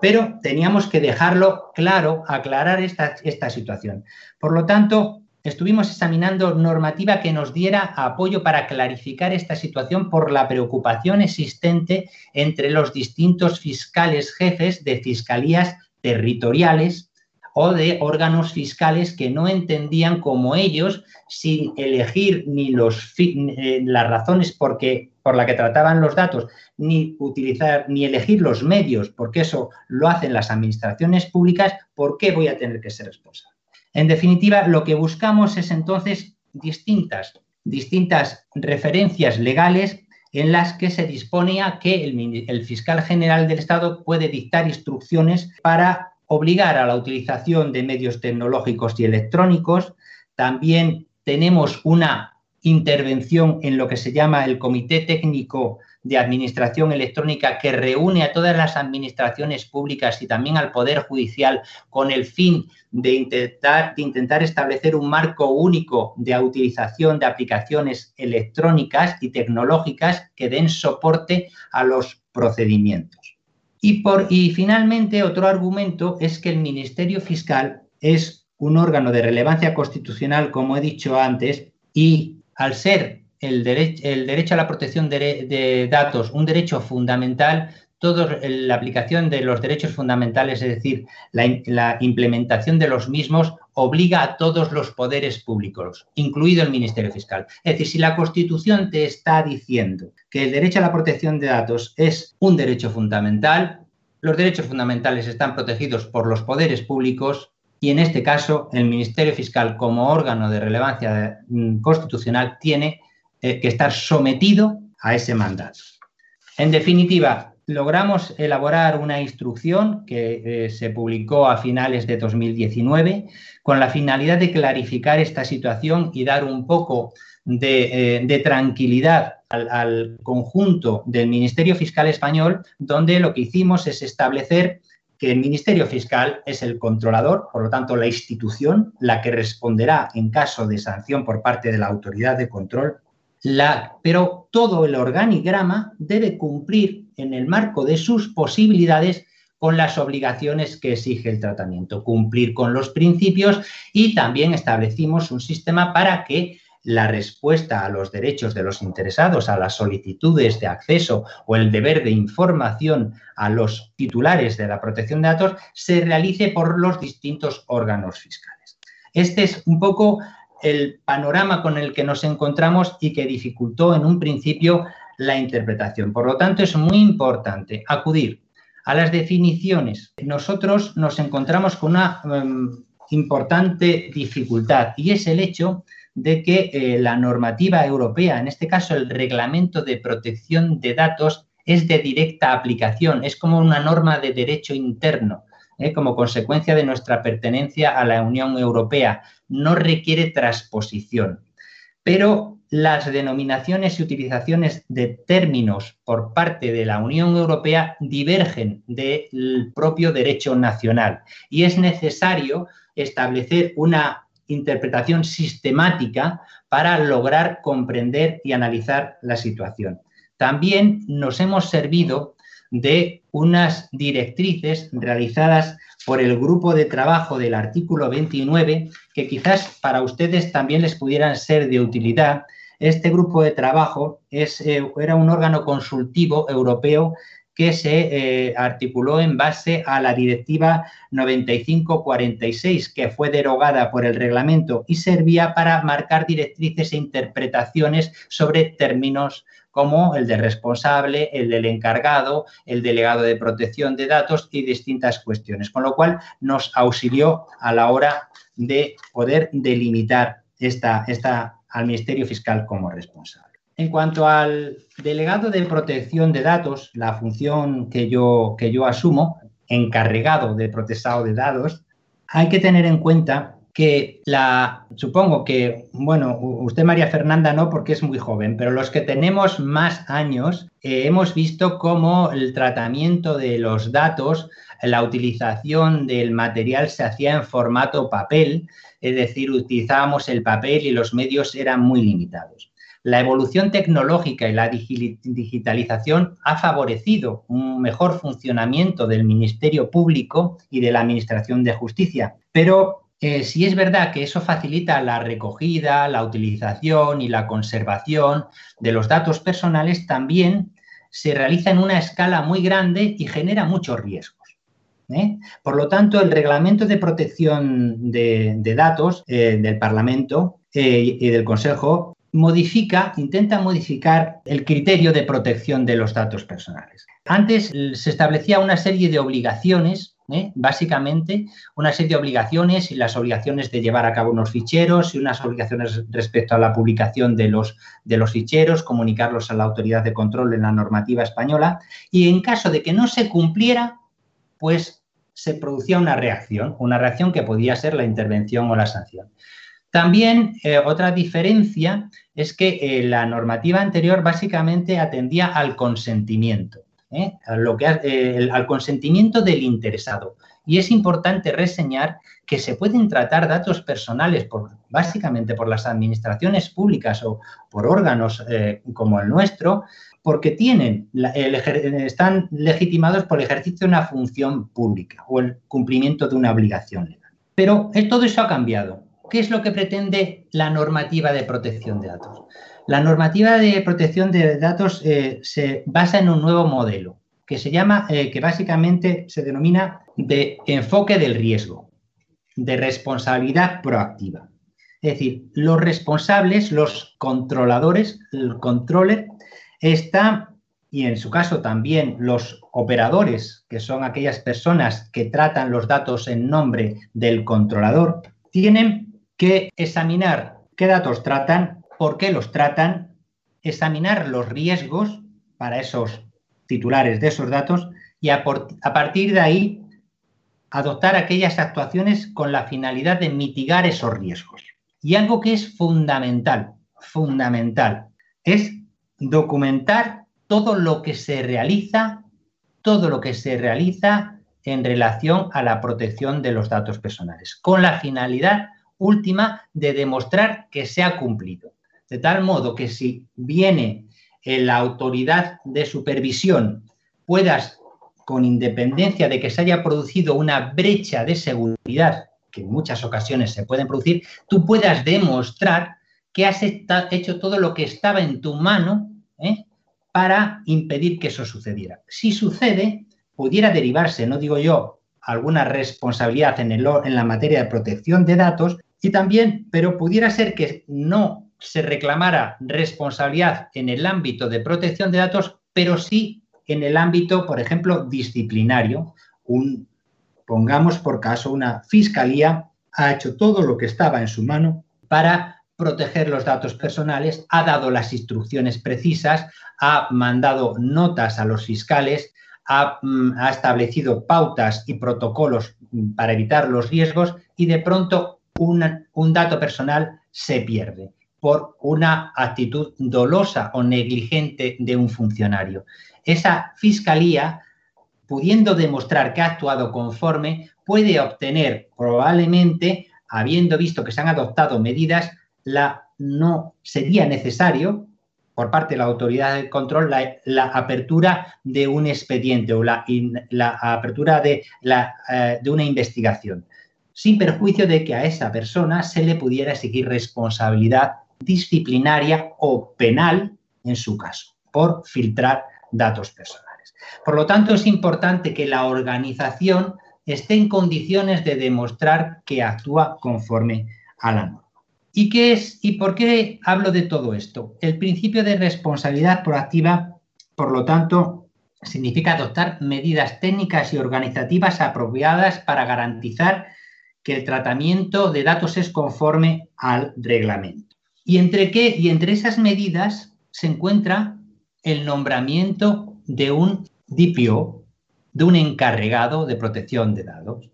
Pero teníamos que dejarlo claro, aclarar esta situación. Por lo tanto, estuvimos examinando normativa que nos diera apoyo para clarificar esta situación por la preocupación existente entre los distintos fiscales jefes de fiscalías territoriales o de órganos fiscales que no entendían como ellos, sin elegir ni los, eh, las razones por las que trataban los datos, ni utilizar, ni elegir los medios, porque eso lo hacen las administraciones públicas, ¿por qué voy a tener que ser responsable? En definitiva, lo que buscamos es entonces distintas, distintas referencias legales en las que se disponía que el, fiscal general del Estado puede dictar instrucciones para obligar a la utilización de medios tecnológicos y electrónicos. También tenemos una intervención en lo que se llama el Comité Técnico de Administración Electrónica que reúne a todas las administraciones públicas y también al Poder Judicial con el fin de intentar, de intentar establecer un marco único de utilización de aplicaciones electrónicas y tecnológicas que den soporte a los procedimientos. Y, por, y finalmente, otro argumento es que el Ministerio Fiscal es un órgano de relevancia constitucional, como he dicho antes, y al ser el, derecho a la protección de, datos, un derecho fundamental, toda la aplicación de los derechos fundamentales, es decir, la, implementación de los mismos, obliga a todos los poderes públicos, incluido el Ministerio Fiscal. Es decir, si la Constitución te está diciendo que el derecho a la protección de datos es un derecho fundamental, los derechos fundamentales están protegidos por los poderes públicos y en este caso el Ministerio Fiscal como órgano de relevancia mm, constitucional tiene eh, que estar sometido a ese mandato. En definitiva, logramos elaborar una instrucción que eh, se publicó a finales de 2019 con la finalidad de clarificar esta situación y dar un poco de, eh, tranquilidad al, al, conjunto del Ministerio Fiscal español, donde lo que hicimos es establecer que el Ministerio Fiscal es el controlador, por lo tanto la institución, la que responderá en caso de sanción por parte de la autoridad de control pero todo el organigrama debe cumplir en el marco de sus posibilidades con las obligaciones que exige el tratamiento, cumplir con los principios y también establecimos un sistema para que la respuesta a los derechos de los interesados, a las solicitudes de acceso o el deber de información a los titulares de la protección de datos se realice por los distintos órganos fiscales. Este es un poco el panorama con el que nos encontramos y que dificultó en un principio la interpretación. Por lo tanto, es muy importante acudir a las definiciones. Nosotros nos encontramos con una em, importante dificultad y es el hecho de que eh, la normativa europea, en este caso el reglamento de protección de datos, es de directa aplicación, es como una norma de derecho interno. ¿eh? como consecuencia de nuestra pertenencia a la Unión Europea. No requiere transposición. Pero las denominaciones y utilizaciones de términos por parte de la Unión Europea divergen del propio derecho nacional y es necesario establecer una interpretación sistemática para lograr comprender y analizar la situación. También nos hemos servido de unas directrices realizadas por el grupo de trabajo del artículo 29 que quizás para ustedes también les pudieran ser de utilidad. Este grupo de trabajo es, eh, era un órgano consultivo europeo que se eh, articuló en base a la Directiva 9546, que fue derogada por el reglamento y servía para marcar directrices e interpretaciones sobre términos como el de responsable, el del encargado, el delegado de protección de datos y distintas cuestiones, con lo cual nos auxilió a la hora de poder delimitar esta, esta, al Ministerio Fiscal como responsable. En cuanto al delegado de protección de datos, la función que yo, que yo asumo, encargado de procesado de datos, hay que tener en cuenta que la, supongo que, bueno, usted María Fernanda no porque es muy joven, pero los que tenemos más años eh, hemos visto cómo el tratamiento de los datos, la utilización del material se hacía en formato papel, es decir, utilizábamos el papel y los medios eran muy limitados. La evolución tecnológica y la digitalización ha favorecido un mejor funcionamiento del Ministerio Público y de la Administración de Justicia, pero eh, si es verdad que eso facilita la recogida, la utilización y la conservación de los datos personales, también se realiza en una escala muy grande y genera muchos riesgos. ¿eh? Por lo tanto, el reglamento de protección de, datos eh, del Parlamento y del Consejo modifica, intenta modificar el criterio de protección de los datos personales. Antes se establecía una serie de obligaciones ¿eh? básicamente una serie de obligaciones y las obligaciones de llevar a cabo unos ficheros y unas obligaciones respecto a la publicación de los, de los ficheros, comunicarlos a la autoridad de control en la normativa española y en caso de que no se cumpliera, pues se producía una reacción, una reacción que podía ser la intervención o la sanción. También eh, otra diferencia es que eh, la normativa anterior básicamente atendía al consentimiento, ¿eh? lo que, al consentimiento del interesado. Y es importante reseñar que se pueden tratar datos personales básicamente por las administraciones públicas o por órganos como el nuestro, porque tienen, están legitimados por el ejercicio de una función pública o el cumplimiento de una obligación legal. Pero todo eso ha cambiado. ¿Qué es lo que pretende la normativa de protección de datos? La normativa de protección de datos eh, se basa en un nuevo modelo que se llama, eh, que básicamente se denomina de enfoque del riesgo, de responsabilidad proactiva. Es decir, los responsables, los controladores, el controller, está, y en su caso también los operadores, que son aquellas personas que tratan los datos en nombre del controlador, tienen que examinar qué datos tratan, por qué los tratan, examinar los riesgos para esos titulares de esos datos y a, partir de ahí adoptar aquellas actuaciones con la finalidad de mitigar esos riesgos. Y algo que es fundamental, fundamental, es documentar todo lo que se realiza, todo lo que se realiza en relación a la protección de los datos personales, con la finalidad última de demostrar que se ha cumplido. De tal modo que si viene la autoridad de supervisión, puedas, con independencia de que se haya producido una brecha de seguridad, que en muchas ocasiones se pueden producir, tú puedas demostrar que has hecho todo lo que estaba en tu mano ¿eh? para impedir que eso sucediera. Si sucede, pudiera derivarse, no digo yo, alguna responsabilidad en, en la materia de protección de datos, y también, pero pudiera ser que no se reclamara responsabilidad en el ámbito de protección de datos, pero sí en el ámbito, por ejemplo, disciplinario. Un, pongamos por caso, una fiscalía ha hecho todo lo que estaba en su mano para proteger los datos personales, ha dado las instrucciones precisas, ha mandado notas a los fiscales, ha, mm, ha establecido pautas y protocolos para evitar los riesgos y de pronto un dato personal se pierde por una actitud dolosa o negligente de un funcionario. Esa fiscalía, pudiendo demostrar que ha actuado conforme, puede obtener probablemente, habiendo visto que se han adoptado medidas, la, no sería necesario por parte de la autoridad de control la, apertura de un expediente o la, apertura de, eh, de una investigación sin perjuicio de que a esa persona se le pudiera exigir responsabilidad disciplinaria o penal, en su caso, por filtrar datos personales. Por lo tanto, es importante que la organización esté en condiciones de demostrar que actúa conforme a la norma. ¿Y qué es y por qué hablo de todo esto? El principio de responsabilidad proactiva, por lo tanto, significa adoptar medidas técnicas y organizativas apropiadas para garantizar que el tratamiento de datos es conforme al reglamento. ¿Y entre qué? Y entre esas medidas se encuentra el nombramiento de un DPO, de un encargado de protección de datos.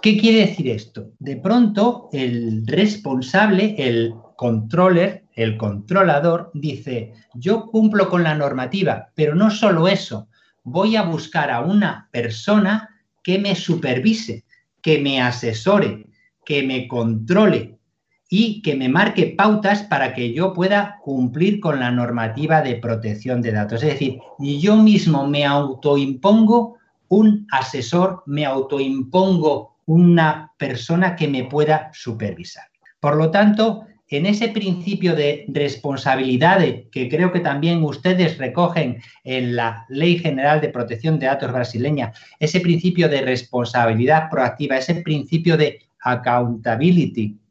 ¿Qué quiere decir esto? De pronto el responsable, el controller, el controlador, dice, yo cumplo con la normativa, pero no solo eso, voy a buscar a una persona que me supervise, que me asesore, que me controle y que me marque pautas para que yo pueda cumplir con la normativa de protección de datos. Es decir, yo mismo me autoimpongo un asesor, me autoimpongo una persona que me pueda supervisar. Por lo tanto, en ese principio de responsabilidad que creo que también ustedes recogen en la Ley General de Protección de Datos brasileña, ese principio de responsabilidad proactiva, ese principio de accountability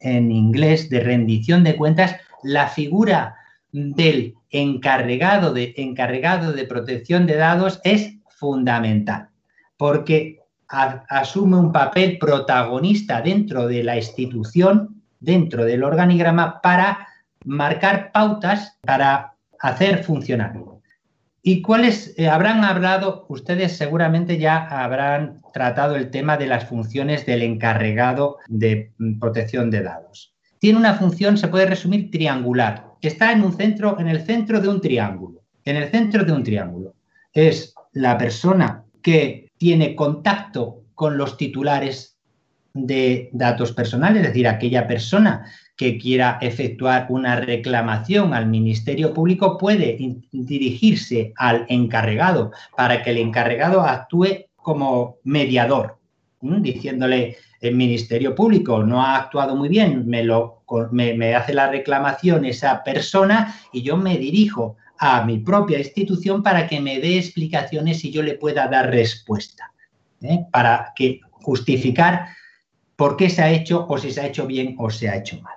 en inglés, de rendición de cuentas, la figura del encargado de, encargado de protección de datos es fundamental, porque asume un papel protagonista dentro de la institución dentro del organigrama para marcar pautas para hacer funcionar. ¿Y cuáles eh, habrán hablado? Ustedes seguramente ya habrán tratado el tema de las funciones del encargado de mm, protección de datos. Tiene una función, se puede resumir, triangular. Está en un centro, en el centro de un triángulo. En el centro de un triángulo. Es la persona que tiene contacto con los titulares de datos personales, es decir, aquella persona que quiera efectuar una reclamación al Ministerio Público puede dirigirse al encargado para que el encargado actúe como mediador, diciéndole el Ministerio Público no ha actuado muy bien, me, lo, me, hace la reclamación esa persona y yo me dirijo a mi propia institución para que me dé explicaciones y yo le pueda dar respuesta, ¿eh? para que justificar por qué se ha hecho o si se ha hecho bien o se ha hecho mal.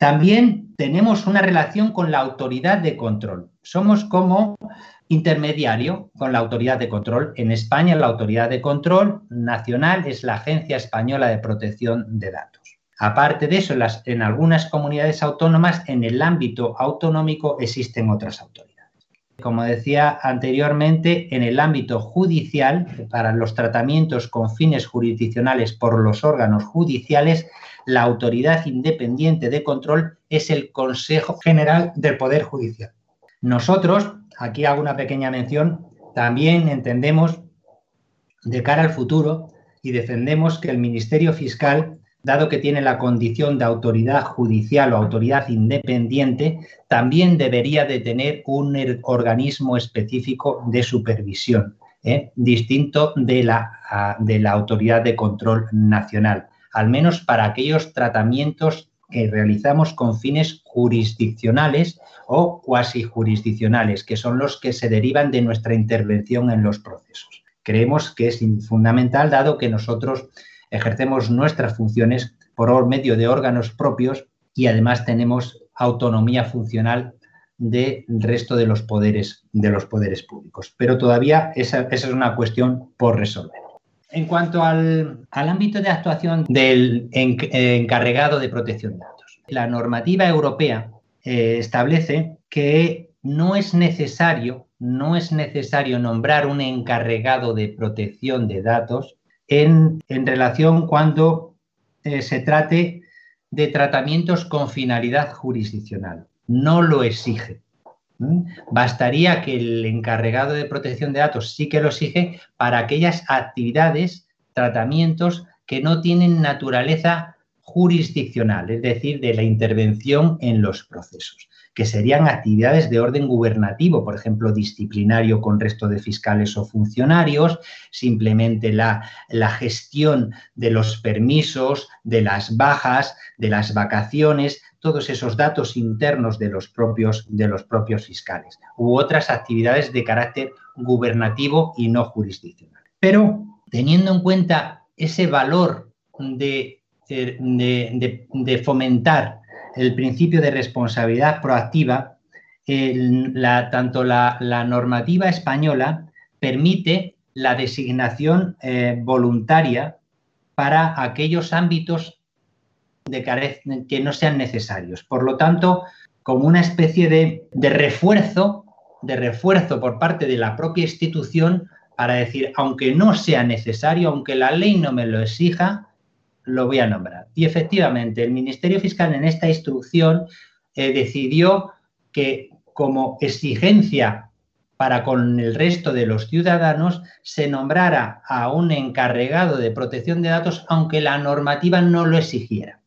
También tenemos una relación con la autoridad de control. Somos como intermediario con la autoridad de control. En España la autoridad de control nacional es la Agencia Española de Protección de Datos. Aparte de eso, en, algunas comunidades autónomas, en el ámbito autonómico existen otras autoridades. Como decía anteriormente, en el ámbito judicial, para los tratamientos con fines jurisdiccionales por los órganos judiciales, la autoridad independiente de control es el Consejo General del Poder Judicial. Nosotros, aquí hago una pequeña mención, también entendemos de cara al futuro y defendemos que el Ministerio Fiscal dado que tiene la condición de autoridad judicial o autoridad independiente, también debería de tener un er, organismo específico de supervisión, ¿eh? distinto de la, de la autoridad de control nacional, al menos para aquellos tratamientos que realizamos con fines jurisdiccionales o cuasi jurisdiccionales, que son los que se derivan de nuestra intervención en los procesos. Creemos que es fundamental, dado que nosotros ejercemos nuestras funciones por medio de órganos propios y además tenemos autonomía funcional del resto de los poderes de los poderes públicos. Pero todavía esa, es una cuestión por resolver. En cuanto al, ámbito de actuación del encargado de protección de datos, la normativa europea eh, establece que no es necesario, no es necesario nombrar un encargado de protección de datos en, relación cuando eh, se trate de tratamientos con finalidad jurisdiccional. No lo exige. Bastaría que el encargado de protección de datos sí que lo exige para aquellas actividades, tratamientos que no tienen naturaleza jurisdiccional, es decir, de la intervención en los procesos que serían actividades de orden gubernativo, por ejemplo, disciplinario con resto de fiscales o funcionarios, simplemente la, gestión de los permisos, de las bajas, de las vacaciones, todos esos datos internos de los propios, de los propios fiscales, u otras actividades de carácter gubernativo y no jurisdiccional. Pero teniendo en cuenta ese valor de, de fomentar el principio de responsabilidad proactiva, tanto la, normativa española permite la designación eh, voluntaria para aquellos ámbitos de que no sean necesarios. Por lo tanto, como una especie de, refuerzo, de refuerzo por parte de la propia institución para decir, aunque no sea necesario, aunque la ley no me lo exija, lo voy a nombrar. Y efectivamente, el Ministerio Fiscal en esta instrucción eh, decidió que como exigencia para con el resto de los ciudadanos se nombrara a un encargado de protección de datos aunque la normativa no lo exigiera.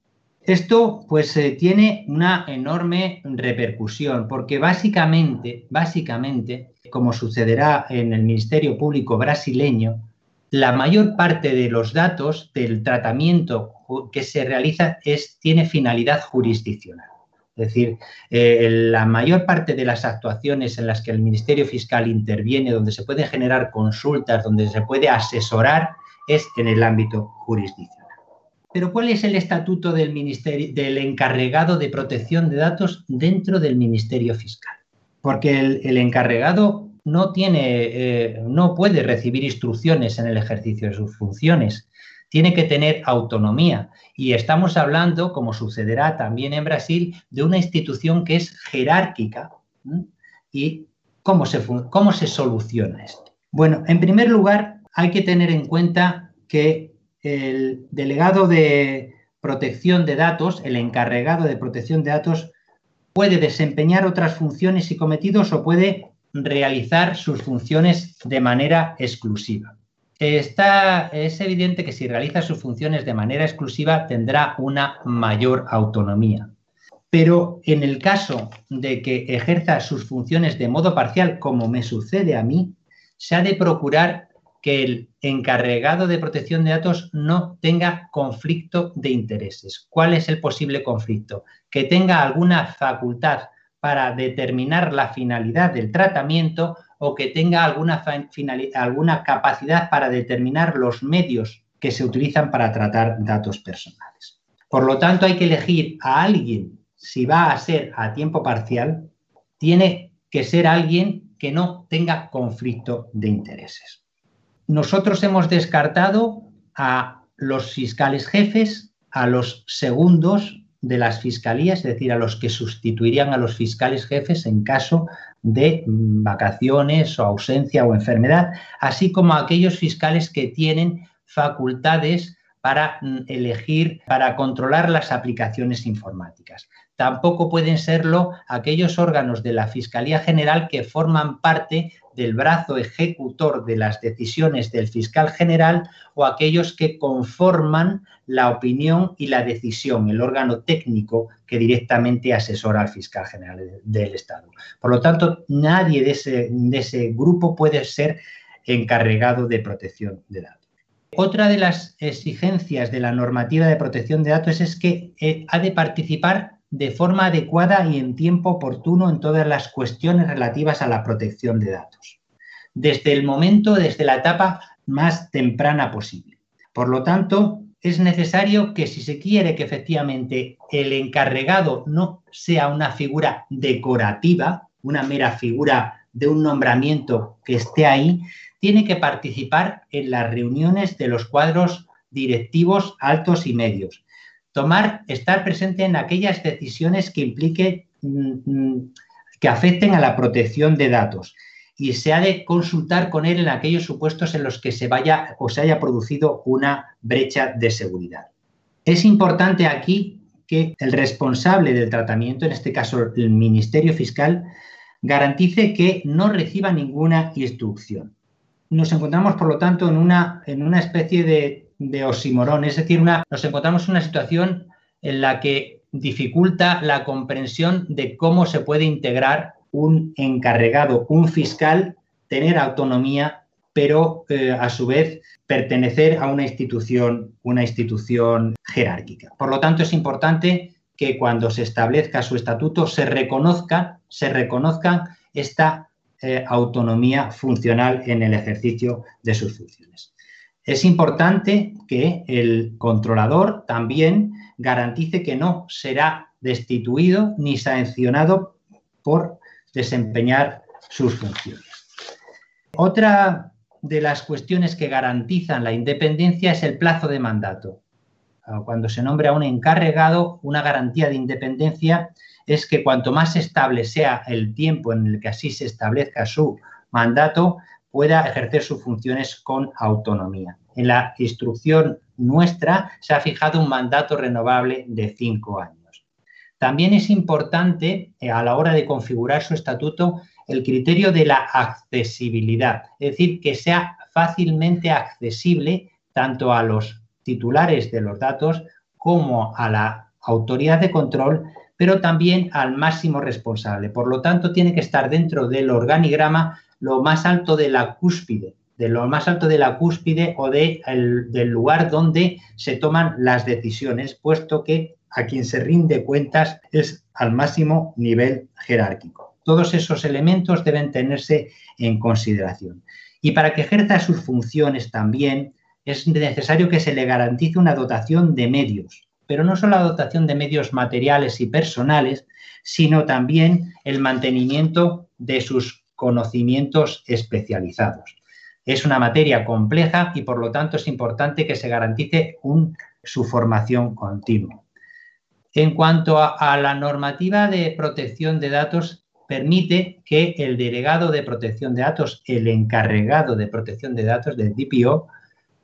Esto pues eh, tiene una enorme repercusión porque básicamente, básicamente, como sucederá en el Ministerio Público brasileño, la mayor parte de los datos del tratamiento que se realiza es, tiene finalidad jurisdiccional. Es decir, eh, la mayor parte de las actuaciones en las que el Ministerio Fiscal interviene, donde se pueden generar consultas, donde se puede asesorar, es en el ámbito jurisdiccional. Pero ¿cuál es el estatuto del, ministerio, del encargado de protección de datos dentro del Ministerio Fiscal? Porque el encargado no tiene, eh, no puede recibir instrucciones en el ejercicio de sus funciones. Tiene que tener autonomía. Y estamos hablando, como sucederá también en Brasil, de una institución que es jerárquica y ¿Cómo se, cómo se soluciona esto? Bueno, en primer lugar, hay que tener en cuenta que el delegado de protección de datos, el encargado de protección de datos, puede desempeñar otras funciones y cometidos o puede realizar sus funciones de manera exclusiva. Está, es evidente que si realiza sus funciones de manera exclusiva tendrá una mayor autonomía. Pero en el caso de que ejerza sus funciones de modo parcial, como me sucede a mí, se ha de procurar que el encargado de protección de datos no tenga conflicto de intereses. ¿Cuál es el posible conflicto? Que tenga alguna facultad para determinar la finalidad del tratamiento o que tenga alguna, alguna capacidad para determinar los medios que se utilizan para tratar datos personales. Por lo tanto, hay que elegir a alguien, si va a ser a tiempo parcial, tiene que ser alguien que no tenga conflicto de intereses. Nosotros hemos descartado a los fiscales jefes, a los segundos de las fiscalías, es decir, a los que sustituirían a los fiscales jefes en caso de vacaciones o ausencia o enfermedad, así como a aquellos fiscales que tienen facultades para mm, elegir, para controlar las aplicaciones informáticas. Tampoco pueden serlo aquellos órganos de la Fiscalía General que forman parte del brazo ejecutor de las decisiones del fiscal general o aquellos que conforman la opinión y la decisión, el órgano técnico que directamente asesora al fiscal general del Estado. Por lo tanto, nadie de ese, de ese grupo puede ser encargado de protección de datos. Otra de las exigencias de la normativa de protección de datos es que eh, ha de participar de forma adecuada y en tiempo oportuno en todas las cuestiones relativas a la protección de datos, desde el momento, desde la etapa más temprana posible. Por lo tanto, es necesario que si se quiere que efectivamente el encargado no sea una figura decorativa, una mera figura de un nombramiento que esté ahí, tiene que participar en las reuniones de los cuadros directivos altos y medios, tomar, estar presente en aquellas decisiones que implique, mm, mm, que afecten a la protección de datos y se ha de consultar con él en aquellos supuestos en los que se vaya o se haya producido una brecha de seguridad. Es importante aquí que el responsable del tratamiento, en este caso el Ministerio Fiscal, garantice que no reciba ninguna instrucción. Nos encontramos, por lo tanto, en una, en una especie de de osimorón, es decir, nos encontramos en una situación en la que dificulta la comprensión de cómo se puede integrar un encargado, un fiscal, tener autonomía, pero eh, a su vez pertenecer a una institución, una institución jerárquica. Por lo tanto, es importante que cuando se establezca su estatuto se reconozca, se reconozca esta eh, autonomía funcional en el ejercicio de sus funciones. Es importante que el controlador también garantice que no será destituido ni sancionado por desempeñar sus funciones. Otra de las cuestiones que garantizan la independencia es el plazo de mandato. Cuando se nombra a un encargado, una garantía de independencia es que cuanto más estable sea el tiempo en el que así se establezca su mandato, pueda ejercer sus funciones con autonomía. En la instrucción nuestra se ha fijado un mandato renovable de cinco años. También es importante eh, a la hora de configurar su estatuto el criterio de la accesibilidad, es decir, que sea fácilmente accesible tanto a los titulares de los datos como a la autoridad de control, pero también al máximo responsable. Por lo tanto, tiene que estar dentro del organigrama lo más alto de la cúspide, de lo más alto de la cúspide o de del lugar donde se toman las decisiones, puesto que a quien se rinde cuentas es al máximo nivel jerárquico. Todos esos elementos deben tenerse en consideración. Y para que ejerza sus funciones también es necesario que se le garantice una dotación de medios, pero no solo la dotación de medios materiales y personales, sino también el mantenimiento de sus conocimientos especializados. Es una materia compleja y por lo tanto es importante que se garantice su formación continua. En cuanto a, la normativa de protección de datos, permite que el delegado de protección de datos, el encargado de protección de datos del DPO,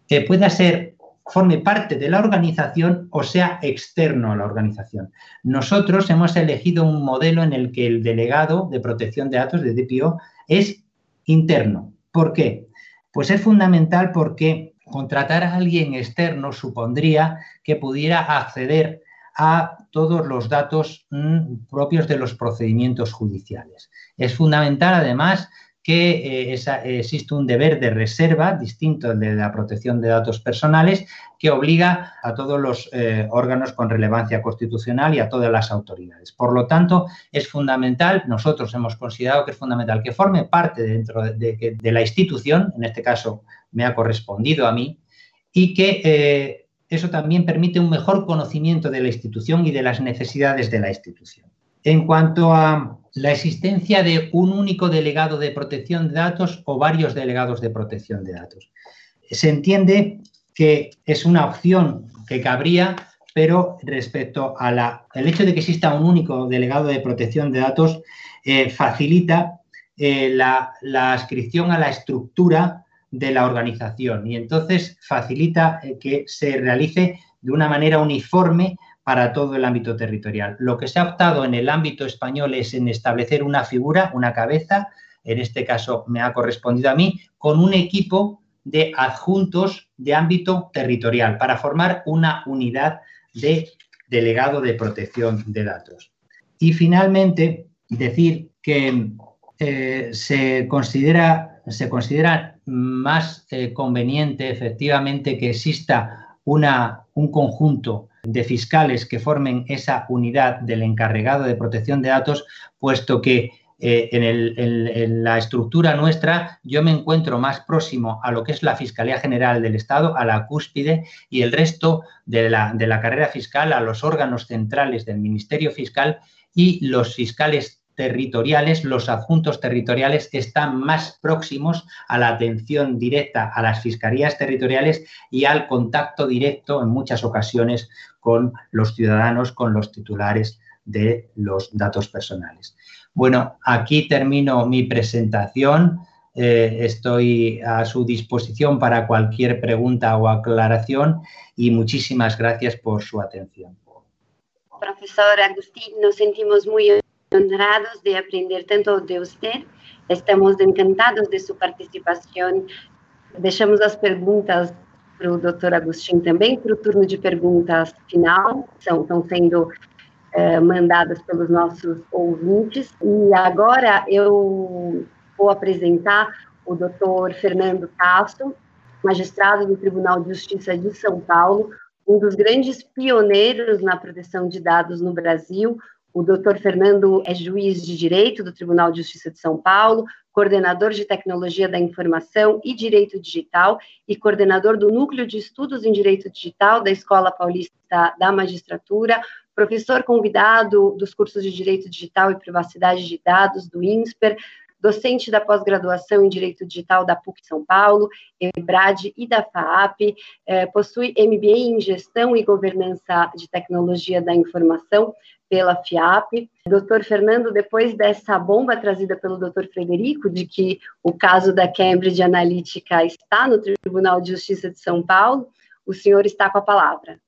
eh, pueda ser, forme parte de la organización o sea externo a la organización. Nosotros hemos elegido un modelo en el que el delegado de protección de datos del DPO es interno. ¿Por qué? Pues es fundamental porque contratar a alguien externo supondría que pudiera acceder a todos los datos mm, propios de los procedimientos judiciales. Es fundamental, además, que eh, existe un deber de reserva distinto de la protección de datos personales que obliga a todos los eh, órganos con relevancia constitucional y a todas las autoridades. Por lo tanto, es fundamental, nosotros hemos considerado que es fundamental que forme parte dentro de, la institución, en este caso me ha correspondido a mí, y que eh, eso también permite un mejor conocimiento de la institución y de las necesidades de la institución. En cuanto a la existencia de un único delegado de protección de datos o varios delegados de protección de datos, se entiende que es una opción que cabría, pero respecto al hecho de que exista un único delegado de protección de datos, eh, facilita eh, la, la adscripción a la estructura de la organización. Y entonces facilita eh, que se realice de una manera uniforme para todo el ámbito territorial. Lo que se ha optado en el ámbito español es en establecer una figura, una cabeza, en este caso me ha correspondido a mí, con un equipo de adjuntos de ámbito territorial para formar una unidad de delegado de protección de datos. Y finalmente, decir que eh, se, considera, se considera más eh, conveniente efectivamente que exista una, un conjunto de fiscales que formen esa unidad del encargado de protección de datos, puesto que eh, en, la estructura nuestra yo me encuentro más próximo a lo que es la Fiscalía General del Estado, a la cúspide y el resto de la, de la carrera fiscal, a los órganos centrales del Ministerio Fiscal y los fiscales territoriales, los adjuntos territoriales están más próximos a la atención directa a las fiscalías territoriales y al contacto directo en muchas ocasiones con los ciudadanos, con los titulares de los datos personales. Bueno, aquí termino mi presentación. Eh, estoy a su disposición para cualquier pregunta o aclaración y muchísimas gracias por su atención. Profesor Agustín, nos sentimos muy honrados de aprender tanto de usted. Estamos encantados de sua participação. Deixamos as perguntas para o doutor Agostinho também, para o turno de perguntas final, são, estão sendo é, mandadas pelos nossos ouvintes. E agora eu vou apresentar o doutor Fernando Castro, magistrado do Tribunal de Justiça de São Paulo, um dos grandes pioneiros na proteção de dados no Brasil, o doutor Fernando é juiz de direito do Tribunal de Justiça de São Paulo, coordenador de tecnologia da informação e direito digital e coordenador do Núcleo de Estudos em Direito Digital da Escola Paulista da Magistratura, professor convidado dos cursos de Direito Digital e Privacidade de Dados do INSPER, docente da pós-graduação em Direito Digital da PUC São Paulo, EBRAD e da FAAP, eh, possui MBA em Gestão e Governança de Tecnologia da Informação pela FIAP. Doutor Fernando, depois dessa bomba trazida pelo doutor Frederico, de que o caso da Cambridge Analytica está no Tribunal de Justiça de São Paulo, o senhor está com a palavra.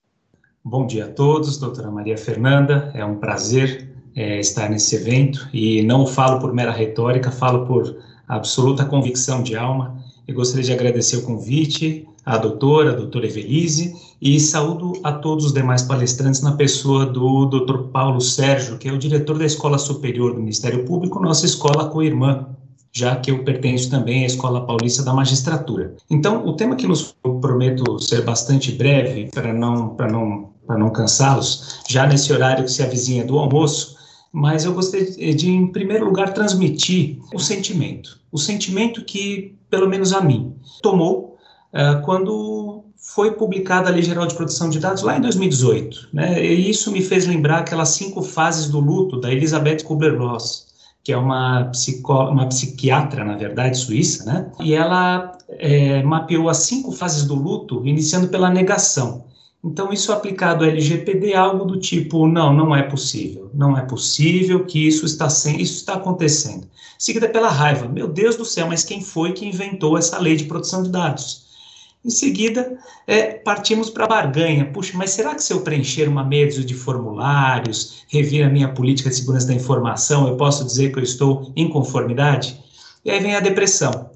Bom dia a todos, doutora Maria Fernanda, é um prazer é, estar nesse evento e não falo por mera retórica, falo por absoluta convicção de alma e gostaria de agradecer o convite à doutora, a doutora Evelise, e saúdo a todos os demais palestrantes na pessoa do doutor Paulo Sérgio, que é o diretor da Escola Superior do Ministério Público, nossa escola co-irmã, já que eu pertenço também à Escola Paulista da Magistratura. Então, o tema que nos eu prometo ser bastante breve, para não, para não, para não cansá-los, já nesse horário que se avizinha do almoço, mas eu gostaria de, em primeiro lugar, transmitir o sentimento. O sentimento que, pelo menos a mim, tomou uh, quando foi publicada a Lei Geral de Proteção de Dados lá em 2018. Né? E isso me fez lembrar aquelas cinco fases do luto da Elizabeth Kubler-Ross, que é uma, psico, uma psiquiatra, na verdade, suíça, né? e ela é, mapeou as cinco fases do luto, iniciando pela negação Então, isso aplicado ao LGPD é algo do tipo, não, não é possível, não é possível que isso está, sem, isso está acontecendo. Seguida pela raiva, meu Deus do céu, mas quem foi que inventou essa lei de proteção de dados? Em seguida, é, partimos para a barganha. Puxa, mas será que se eu preencher uma meia de formulários, revir a minha política de segurança da informação, eu posso dizer que eu estou em conformidade? E aí vem a depressão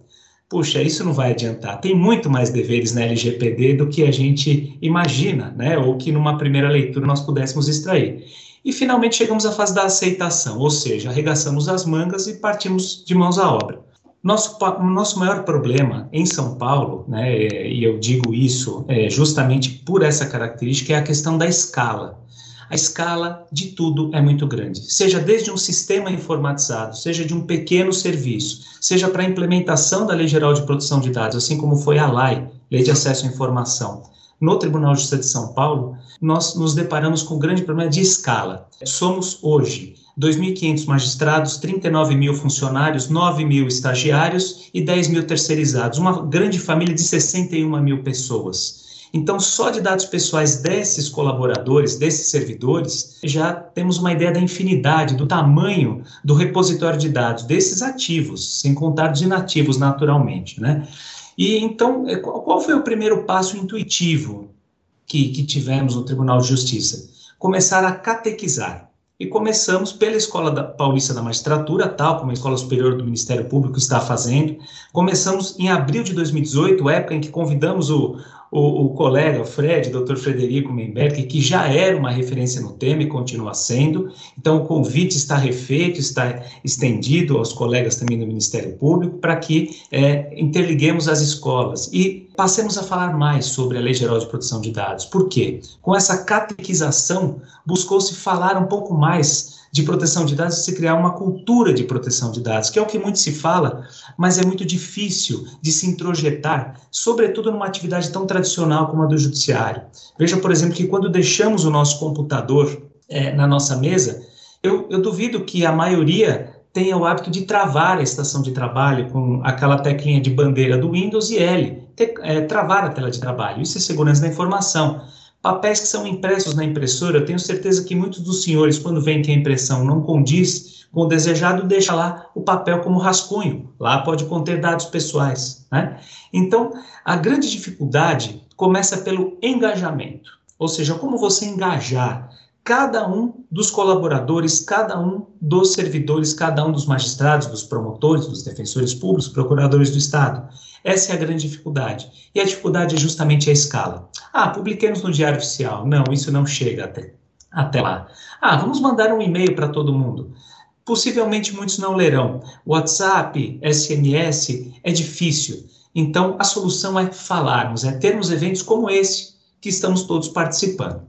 puxa, isso não vai adiantar. Tem muito mais deveres na LGPD do que a gente imagina, né? Ou que numa primeira leitura nós pudéssemos extrair. E finalmente chegamos à fase da aceitação, ou seja, arregaçamos as mangas e partimos de mãos à obra. Nosso, nosso maior problema em São Paulo, né, e eu digo isso é, justamente por essa característica, é a questão da escala a escala de tudo é muito grande. Seja desde um sistema informatizado, seja de um pequeno serviço, seja para a implementação da Lei Geral de Proteção de Dados, assim como foi a LAI, Lei de Acesso à Informação. No Tribunal de Justiça de São Paulo, nós nos deparamos com um grande problema de escala. Somos hoje 2.500 magistrados, 39 mil funcionários, 9 mil estagiários e 10 mil terceirizados, uma grande família de 61 mil pessoas. Então, só de dados pessoais desses colaboradores, desses servidores, já temos uma ideia da infinidade, do tamanho do repositório de dados desses ativos, sem contar dos inativos, naturalmente, né? E então, é, qual foi o primeiro passo intuitivo que, que tivemos no Tribunal de Justiça? Começar a catequizar. E começamos pela Escola da Paulista da Magistratura, tal como a Escola Superior do Ministério Público está fazendo. Começamos em abril de 2018, época em que convidamos o, o, o colega, o Fred, Dr. Frederico Memberg, que já era uma referência no tema e continua sendo. Então, o convite está refeito, está estendido aos colegas também do Ministério Público, para que é, interliguemos as escolas e passemos a falar mais sobre a Lei Geral de Proteção de Dados. Por quê? Com essa catequização, buscou-se falar um pouco mais de proteção de dados se criar uma cultura de proteção de dados, que é o que muito se fala, mas é muito difícil de se introjetar, sobretudo numa atividade tão tradicional como a do judiciário. Veja, por exemplo, que quando deixamos o nosso computador é, na nossa mesa, eu, eu duvido que a maioria tenha o hábito de travar a estação de trabalho com aquela teclinha de bandeira do Windows e L, é, travar a tela de trabalho. Isso é segurança da informação papéis que são impressos na impressora, eu tenho certeza que muitos dos senhores, quando veem que a impressão não condiz com o desejado, deixa lá o papel como rascunho. Lá pode conter dados pessoais. Né? Então, a grande dificuldade começa pelo engajamento, ou seja, como você engajar cada um dos colaboradores, cada um dos servidores, cada um dos magistrados, dos promotores, dos defensores públicos, procuradores do Estado. Essa é a grande dificuldade. E a dificuldade é justamente a escala. Ah, publiquemos no Diário Oficial. Não, isso não chega até, até lá. Ah, vamos mandar um e-mail para todo mundo. Possivelmente muitos não lerão. WhatsApp, SMS, é difícil. Então, a solução é falarmos, é termos eventos como esse que estamos todos participando.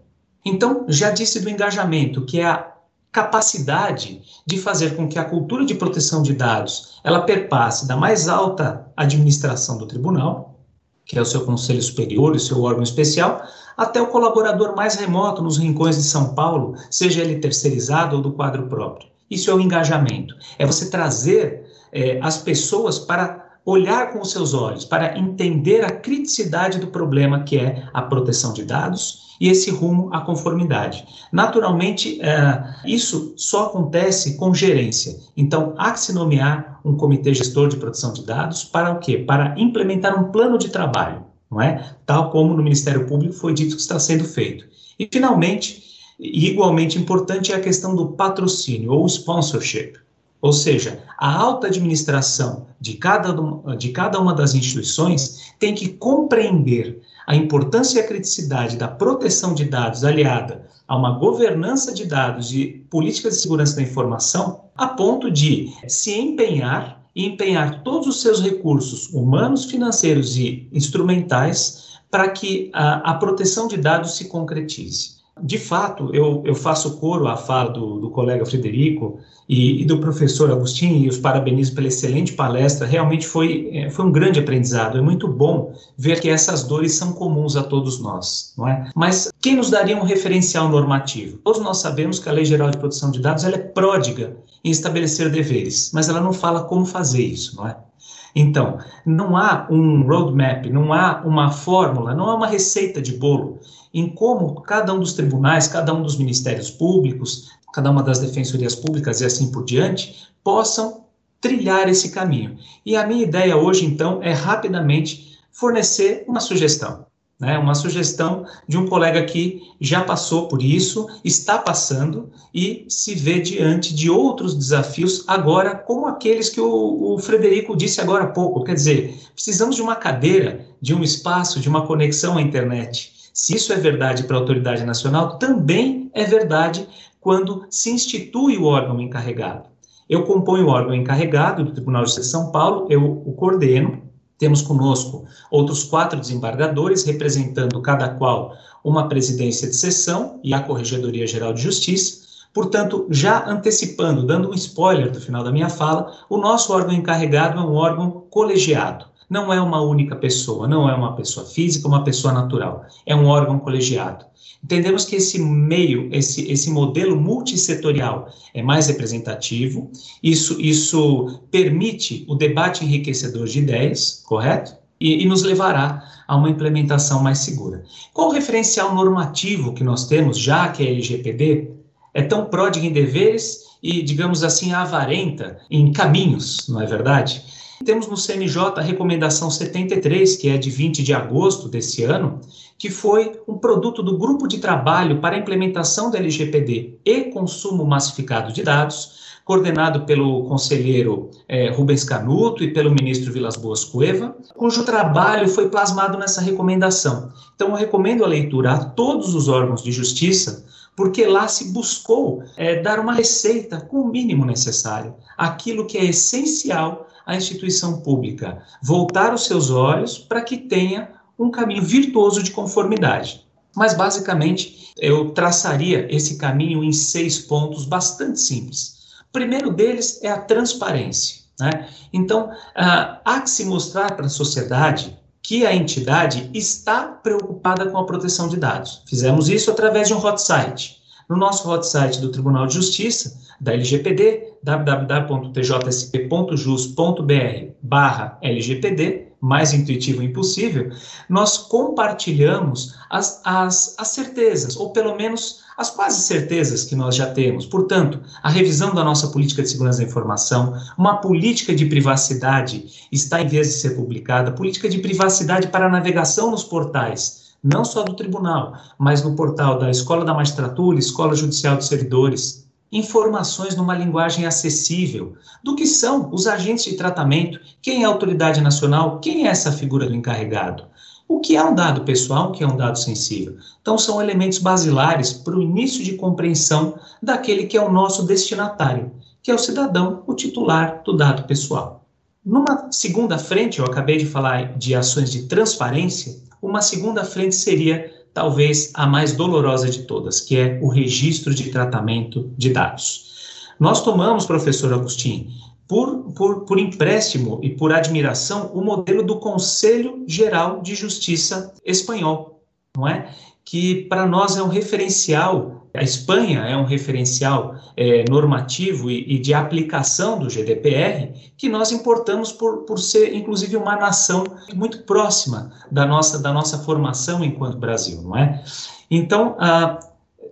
Então, já disse do engajamento, que é a capacidade de fazer com que a cultura de proteção de dados ela perpasse da mais alta administração do tribunal, que é o seu conselho superior e seu órgão especial, até o colaborador mais remoto nos rincões de São Paulo, seja ele terceirizado ou do quadro próprio. Isso é o engajamento. É você trazer é, as pessoas para olhar com os seus olhos, para entender a criticidade do problema que é a proteção de dados e esse rumo à conformidade. Naturalmente, é, isso só acontece com gerência. Então, há que se nomear um comitê gestor de proteção de dados para o quê? Para implementar um plano de trabalho, não é? Tal como no Ministério Público foi dito que está sendo feito. E, finalmente, igualmente importante é a questão do patrocínio ou sponsorship. Ou seja, a alta administração de cada, de cada uma das instituições tem que compreender a importância e a criticidade da proteção de dados aliada a uma governança de dados e políticas de segurança da informação, a ponto de se empenhar e empenhar todos os seus recursos humanos, financeiros e instrumentais para que a, a proteção de dados se concretize. De fato, eu, eu faço coro à fala do, do colega Frederico e, e, do professor Agostinho, e os parabenizo pela excelente palestra. Realmente foi, é, foi um grande aprendizado. É muito bom ver que essas dores são comuns a todos nós, não é? Mas quem nos daria um referencial normativo? Todos nós sabemos que a Lei Geral de Proteção de Dados ela é pródiga em estabelecer deveres, mas ela não fala como fazer isso, não é? Então, não há um roadmap, não há uma fórmula, não há uma receita de bolo em como cada um dos tribunais, cada um dos ministérios públicos, cada uma das defensorias públicas e assim por diante, possam trilhar esse caminho. E a minha ideia hoje, então, é rapidamente fornecer uma sugestão. Né, uma sugestão de um colega que já passou por isso, está passando e se vê diante de outros desafios agora, como aqueles que o, o Frederico disse agora há pouco. Quer dizer, precisamos de uma cadeira, de um espaço, de uma conexão à internet. Se isso é verdade para a autoridade nacional, também é verdade quando se institui o órgão encarregado. Eu componho o órgão encarregado do Tribunal de São Paulo, eu o coordeno. Temos conosco outros quatro desembargadores, representando cada qual uma presidência de sessão e a Corregedoria Geral de Justiça. Portanto, já antecipando, dando um spoiler do final da minha fala, o nosso órgão encarregado é um órgão colegiado. Não é uma única pessoa, não é uma pessoa física, uma pessoa natural. É um órgão colegiado. Entendemos que esse meio, esse, esse modelo multissetorial é mais representativo, isso, isso permite o debate enriquecedor de ideias, correto? E, e, nos levará a uma implementação mais segura. Qual o referencial normativo que nós temos, já que a LGPD é tão pródiga em deveres e, digamos assim, avarenta em caminhos, não é verdade? Temos no CNJ a recomendação 73, que é de 20 de agosto desse ano, que foi um produto do grupo de trabalho para a implementação da LGPD e consumo massificado de dados, coordenado pelo conselheiro eh, Rubens Canuto e pelo ministro Vilas Boas Cueva, cujo trabalho foi plasmado nessa recomendação. Então, eu recomendo a leitura a todos os órgãos de justiça, porque lá se buscou eh, dar uma receita com o mínimo necessário, aquilo que é essencial à instituição pública, voltar os seus olhos para que tenha um caminho virtuoso de conformidade. Mas, basicamente, eu traçaria esse caminho em seis pontos bastante simples. O primeiro deles é a transparência. Né? Então, uh, há que se mostrar para a sociedade que a entidade está preocupada com a proteção de dados. Fizemos isso através de um hot site. No nosso hot site do Tribunal de Justiça, da LGPD, www.tjsp.jus.br barra LGPD, mais intuitivo impossível, nós compartilhamos as, as, as certezas, ou pelo menos as quase certezas que nós já temos. Portanto, a revisão da nossa política de segurança da informação, uma política de privacidade está em vez de ser publicada, política de privacidade para navegação nos portais, não só do tribunal, mas no portal da Escola da Magistratura, Escola Judicial dos Servidores, informações numa linguagem acessível do que são os agentes de tratamento, quem é a autoridade nacional, quem é essa figura do encarregado, o que é um dado pessoal, o que é um dado sensível. Então, são elementos basilares para o início de compreensão daquele que é o nosso destinatário, que é o cidadão, o titular do dado pessoal. Numa segunda frente, eu acabei de falar de ações de transparência, uma segunda frente seria talvez a mais dolorosa de todas, que é o registro de tratamento de dados. Nós tomamos, professor Agostinho, por, por, por empréstimo e por admiração, o modelo do Conselho Geral de Justiça espanhol, não é? Que para nós é um referencial a Espanha é um referencial é, normativo e, e, de aplicação do GDPR que nós importamos por, por ser, inclusive, uma nação muito próxima da nossa, da nossa formação enquanto Brasil, não é? Então, ah,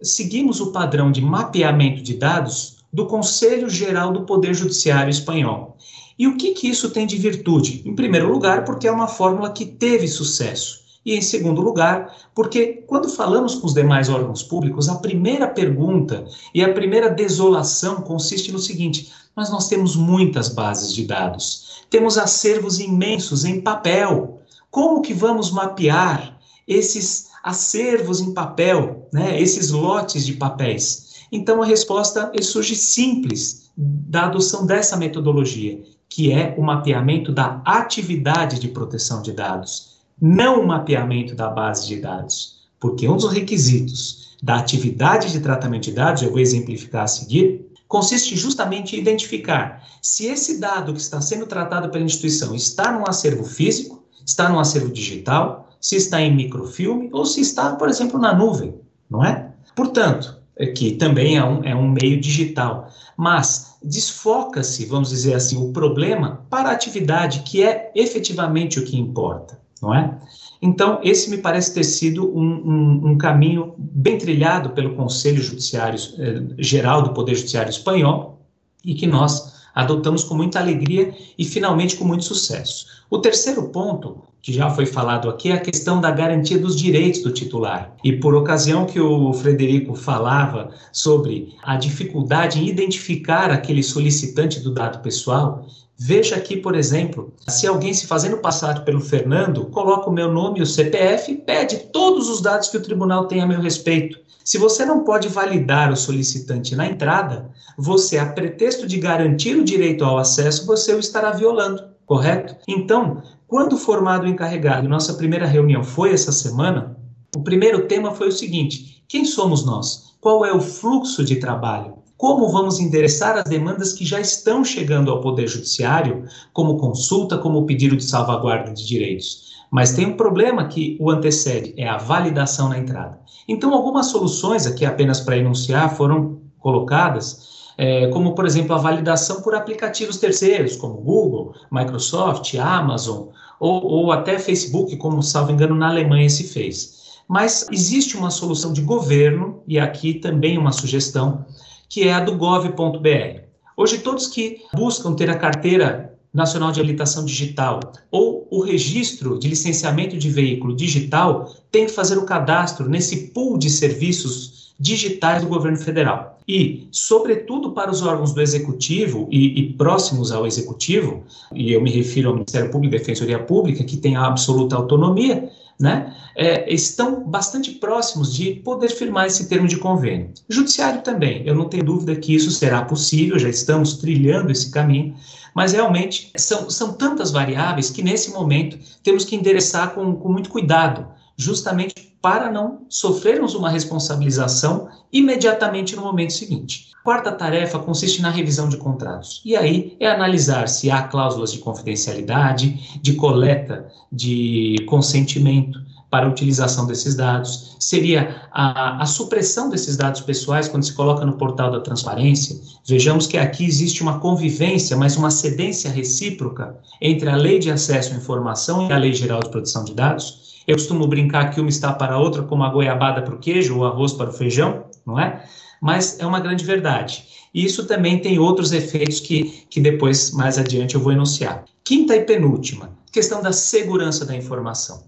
seguimos o padrão de mapeamento de dados do Conselho Geral do Poder Judiciário Espanhol. E o que, que isso tem de virtude? Em primeiro lugar, porque é uma fórmula que teve sucesso. E, em segundo lugar, porque quando falamos com os demais órgãos públicos, a primeira pergunta e a primeira desolação consiste no seguinte: mas nós temos muitas bases de dados, temos acervos imensos em papel. Como que vamos mapear esses acervos em papel, né, esses lotes de papéis? Então, a resposta surge simples da adoção dessa metodologia, que é o mapeamento da atividade de proteção de dados não o mapeamento da base de dados, porque um dos requisitos da atividade de tratamento de dados, eu vou exemplificar a seguir, consiste justamente em identificar se esse dado que está sendo tratado pela instituição está num acervo físico, está num acervo digital, se está em microfilme ou se está, por exemplo, na nuvem, não é? Portanto, que também é um, é um meio digital, mas desfoca-se, vamos dizer assim, o problema para a atividade, que é efetivamente o que importa, não é? Então, esse me parece ter sido um, um, um caminho bem trilhado pelo Conselho Judiciário eh, Geral do Poder Judiciário Espanhol e que nós adotamos com muita alegria e finalmente com muito sucesso. O terceiro ponto, que já foi falado aqui, é a questão da garantia dos direitos do titular. E por ocasião que o Frederico falava sobre a dificuldade em identificar aquele solicitante do dado pessoal, Veja aqui, por exemplo, se alguém se fazendo passar pelo Fernando, coloca o meu nome e o CPF e pede todos os dados que o tribunal tem a meu respeito. Se você não pode validar o solicitante na entrada, você, a pretexto de garantir o direito ao acesso, você o estará violando, correto? Então, quando formado o encarregado, nossa primeira reunião foi essa semana, o primeiro tema foi o seguinte: quem somos nós? Qual é o fluxo de trabalho? Como vamos endereçar as demandas que já estão chegando ao Poder Judiciário, como consulta, como pedido de salvaguarda de direitos? Mas tem um problema que o antecede, é a validação na entrada. Então, algumas soluções aqui apenas para enunciar foram colocadas, é, como, por exemplo, a validação por aplicativos terceiros, como Google, Microsoft, Amazon, ou, ou até Facebook, como, salvo engano, na Alemanha se fez. Mas existe uma solução de governo, e aqui também uma sugestão, que é a do gov.br. Hoje, todos que buscam ter a carteira Nacional de Habilitação Digital ou o registro de licenciamento de veículo digital tem que fazer o cadastro nesse pool de serviços digitais do governo federal. E, sobretudo para os órgãos do executivo e, e próximos ao executivo, e eu me refiro ao Ministério Público e Defensoria Pública, que tem a absoluta autonomia, né, é, estão bastante próximos de poder firmar esse termo de convênio. Judiciário também, eu não tenho dúvida que isso será possível, já estamos trilhando esse caminho, mas realmente são, são tantas variáveis que nesse momento temos que endereçar com, com muito cuidado, justamente para não sofrermos uma responsabilização imediatamente no momento seguinte. A quarta tarefa consiste na revisão de contratos. E aí é analisar se há cláusulas de confidencialidade, de coleta de consentimento, para a utilização desses dados, seria a, a, supressão desses dados pessoais quando se coloca no portal da transparência. Vejamos que aqui existe uma convivência, mas uma cedência recíproca entre a lei de acesso à informação e a lei geral de proteção de dados. Eu costumo brincar que uma está para a outra como a goiabada para o queijo ou o arroz para o feijão, não é? Mas é uma grande verdade. E isso também tem outros efeitos que, que depois, mais adiante, eu vou enunciar. Quinta e penúltima, questão da segurança da informação.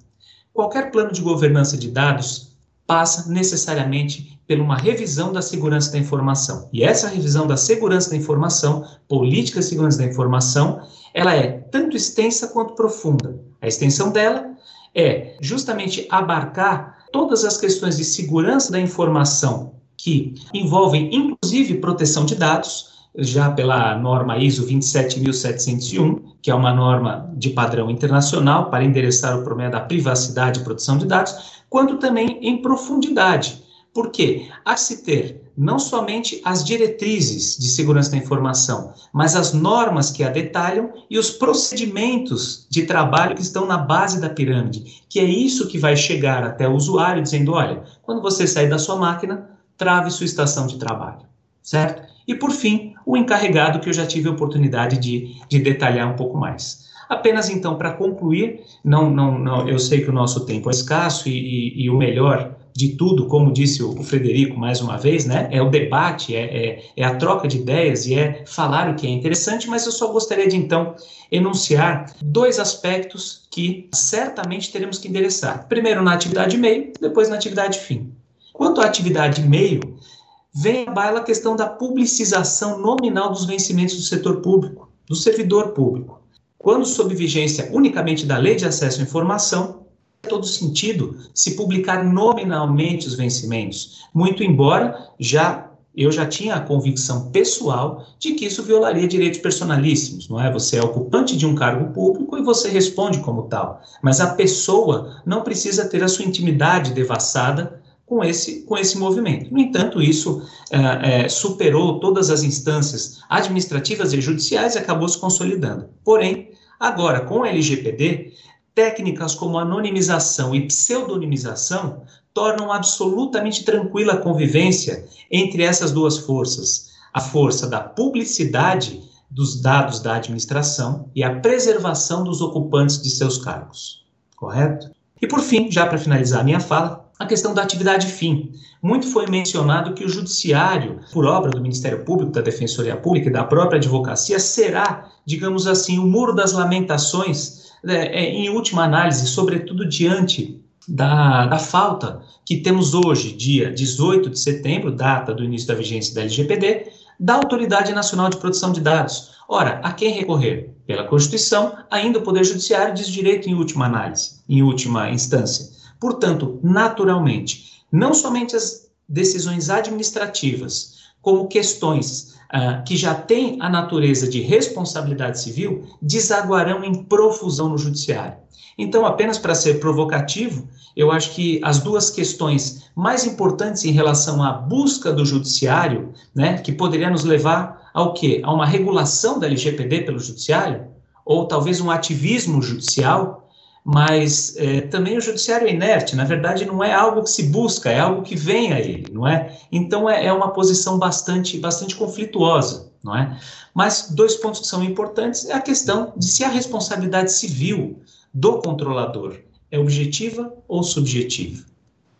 Qualquer plano de governança de dados passa necessariamente por uma revisão da segurança da informação. E essa revisão da segurança da informação, política de segurança da informação, ela é tanto extensa quanto profunda. A extensão dela é justamente abarcar todas as questões de segurança da informação que envolvem inclusive proteção de dados, já pela norma ISO 27701, que é uma norma de padrão internacional para endereçar o problema da privacidade e proteção de dados, quanto também em profundidade. Por quê? Há se ter não somente as diretrizes de segurança da informação, mas as normas que a detalham e os procedimentos de trabalho que estão na base da pirâmide, que é isso que vai chegar até o usuário dizendo, olha, quando você sair da sua máquina, trave sua estação de trabalho, certo? E por fim, o encarregado, que eu já tive a oportunidade de, de detalhar um pouco mais. Apenas então, para concluir, não, não, não, eu sei que o nosso tempo é escasso e, e, e o melhor de tudo, como disse o, Frederico mais uma vez, né, é o debate, é, é, é, a troca de ideias e é falar o que é interessante, mas eu só gostaria de então enunciar dois aspectos que certamente teremos que endereçar. Primeiro na atividade meio, depois na atividade fim. Quanto à atividade meio, vem à baila a questão da publicização nominal dos vencimentos do setor público, do servidor público. Quando sob vigência unicamente da Lei de Acesso à Informação, todo sentido se publicar nominalmente os vencimentos, muito embora já eu já tinha a convicção pessoal de que isso violaria direitos personalíssimos, não é? Você é ocupante de um cargo público e você responde como tal, mas a pessoa não precisa ter a sua intimidade devassada com esse, com esse movimento. No entanto, isso é, é, superou todas as instâncias administrativas e judiciais e acabou se consolidando. Porém, agora, com a LGPD, técnicas como anonimização e pseudonimização tornam absolutamente tranquila a convivência entre essas duas forças, a força da publicidade dos dados da administração e a preservação dos ocupantes de seus cargos. Correto? E por fim, já para finalizar a minha fala, a questão da atividade fim. Muito foi mencionado que o judiciário, por obra do Ministério Público, da Defensoria Pública e da própria advocacia, será, digamos assim, o muro das lamentações, é, é, em última análise, sobretudo diante da, da falta que temos hoje, dia 18 de setembro, data do início da vigência da LGPD, da Autoridade Nacional de Proteção de Dados. Ora, a quem recorrer? Pela Constituição, ainda o Poder Judiciário diz direito em última análise, em última instância. Portanto, naturalmente, não somente as decisões administrativas, como questões ah, que já têm a natureza de responsabilidade civil, desaguarão em profusão no Judiciário. Então, apenas para ser provocativo, eu acho que as duas questões mais importantes em relação à busca do judiciário, né, que poderia nos levar ao quê? A uma regulação da LGPD pelo judiciário, ou talvez um ativismo judicial, mas é, também o judiciário é inerte, na verdade não é algo que se busca, é algo que vem a ele, não é? Então é, é uma posição bastante, bastante conflituosa, não é? Mas dois pontos que são importantes é a questão de se a responsabilidade civil do controlador é objetiva ou subjetiva.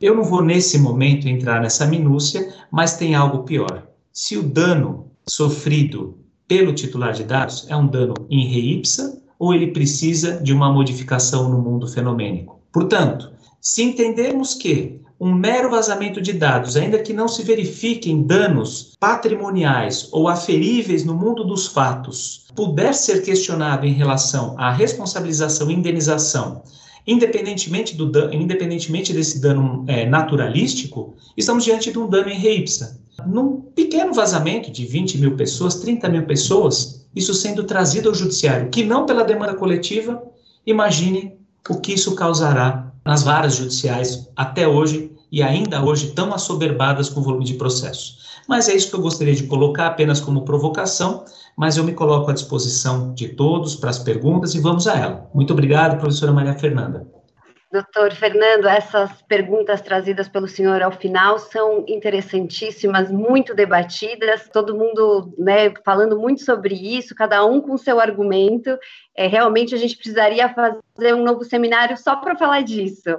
Eu não vou nesse momento entrar nessa minúcia, mas tem algo pior. Se o dano sofrido pelo titular de dados é um dano em reipsa ou ele precisa de uma modificação no mundo fenomênico. Portanto, se entendermos que um mero vazamento de dados, ainda que não se verifiquem danos patrimoniais ou aferíveis no mundo dos fatos, puder ser questionado em relação à responsabilização e indenização, independentemente, do dano, independentemente desse dano é, naturalístico, estamos diante de um dano em reipsa. Num pequeno vazamento de 20 mil pessoas, 30 mil pessoas, isso sendo trazido ao judiciário, que não pela demanda coletiva, imagine o que isso causará nas varas judiciais até hoje e ainda hoje tão assoberbadas com o volume de processos. Mas é isso que eu gostaria de colocar apenas como provocação, mas eu me coloco à disposição de todos para as perguntas e vamos a ela. Muito obrigado, professora Maria Fernanda. Doutor Fernando, essas perguntas trazidas pelo senhor ao final são interessantíssimas, muito debatidas, todo mundo né, falando muito sobre isso, cada um com seu argumento. É, realmente a gente precisaria fazer um novo seminário só para falar disso.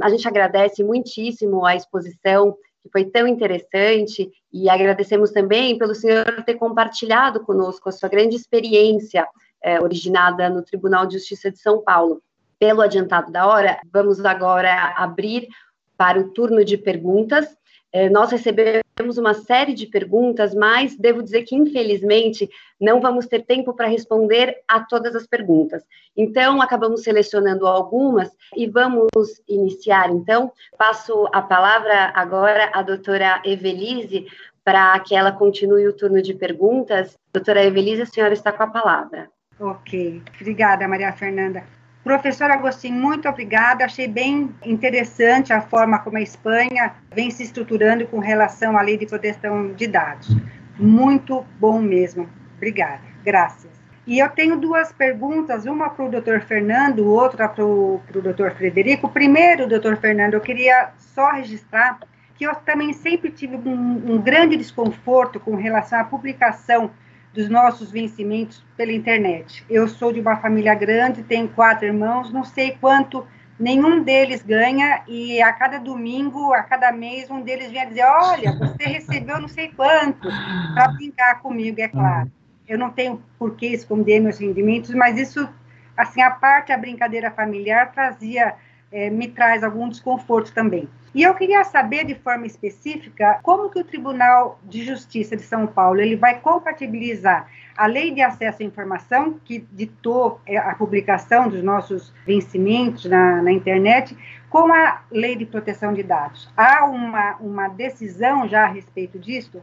A gente agradece muitíssimo a exposição, que foi tão interessante, e agradecemos também pelo senhor ter compartilhado conosco a sua grande experiência é, originada no Tribunal de Justiça de São Paulo pelo adiantado da hora, vamos agora abrir para o turno de perguntas. É, nós recebemos uma série de perguntas, mas devo dizer que, infelizmente, não vamos ter tempo para responder a todas as perguntas. Então, acabamos selecionando algumas e vamos iniciar. Então, passo a palavra agora à doutora Evelise para que ela continue o turno de perguntas. Doutora Evelise, a senhora está com a palavra. Ok, obrigada, Maria Fernanda. Professor Agostinho, muito obrigada. Achei bem interessante a forma como a Espanha vem se estruturando com relação à lei de proteção de dados. Muito bom mesmo. Obrigada. Graças. E eu tenho duas perguntas, uma para o doutor Fernando, outra para o doutor Frederico. Primeiro, doutor Fernando, eu queria só registrar que eu também sempre tive um, um grande desconforto com relação à publicação dos nossos vencimentos pela internet. Eu sou de uma família grande, tenho quatro irmãos, não sei quanto nenhum deles ganha e a cada domingo, a cada mês, um deles vem dizer: Olha, você recebeu não sei quanto, para brincar comigo, é claro. Eu não tenho por que esconder meus rendimentos, mas isso, assim, a parte da brincadeira familiar trazia, é, me traz algum desconforto também. E eu queria saber de forma específica como que o Tribunal de Justiça de São Paulo ele vai compatibilizar a Lei de Acesso à Informação, que ditou é, a publicação dos nossos vencimentos na, na internet, com a Lei de Proteção de Dados. Há uma, uma decisão já a respeito disso?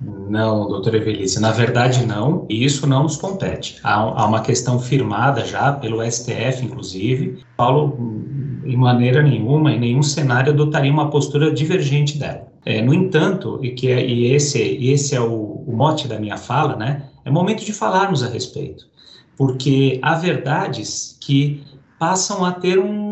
Não, doutora Evelise, na verdade não, e isso não nos compete. Há, há, uma questão firmada já pelo STF, inclusive. Paulo, em maneira nenhuma, em nenhum cenário, adotaria uma postura divergente dela. É, no entanto, e, que é, e esse, esse é o, o mote da minha fala, né, é momento de falarmos a respeito, porque há verdades que passam a ter um,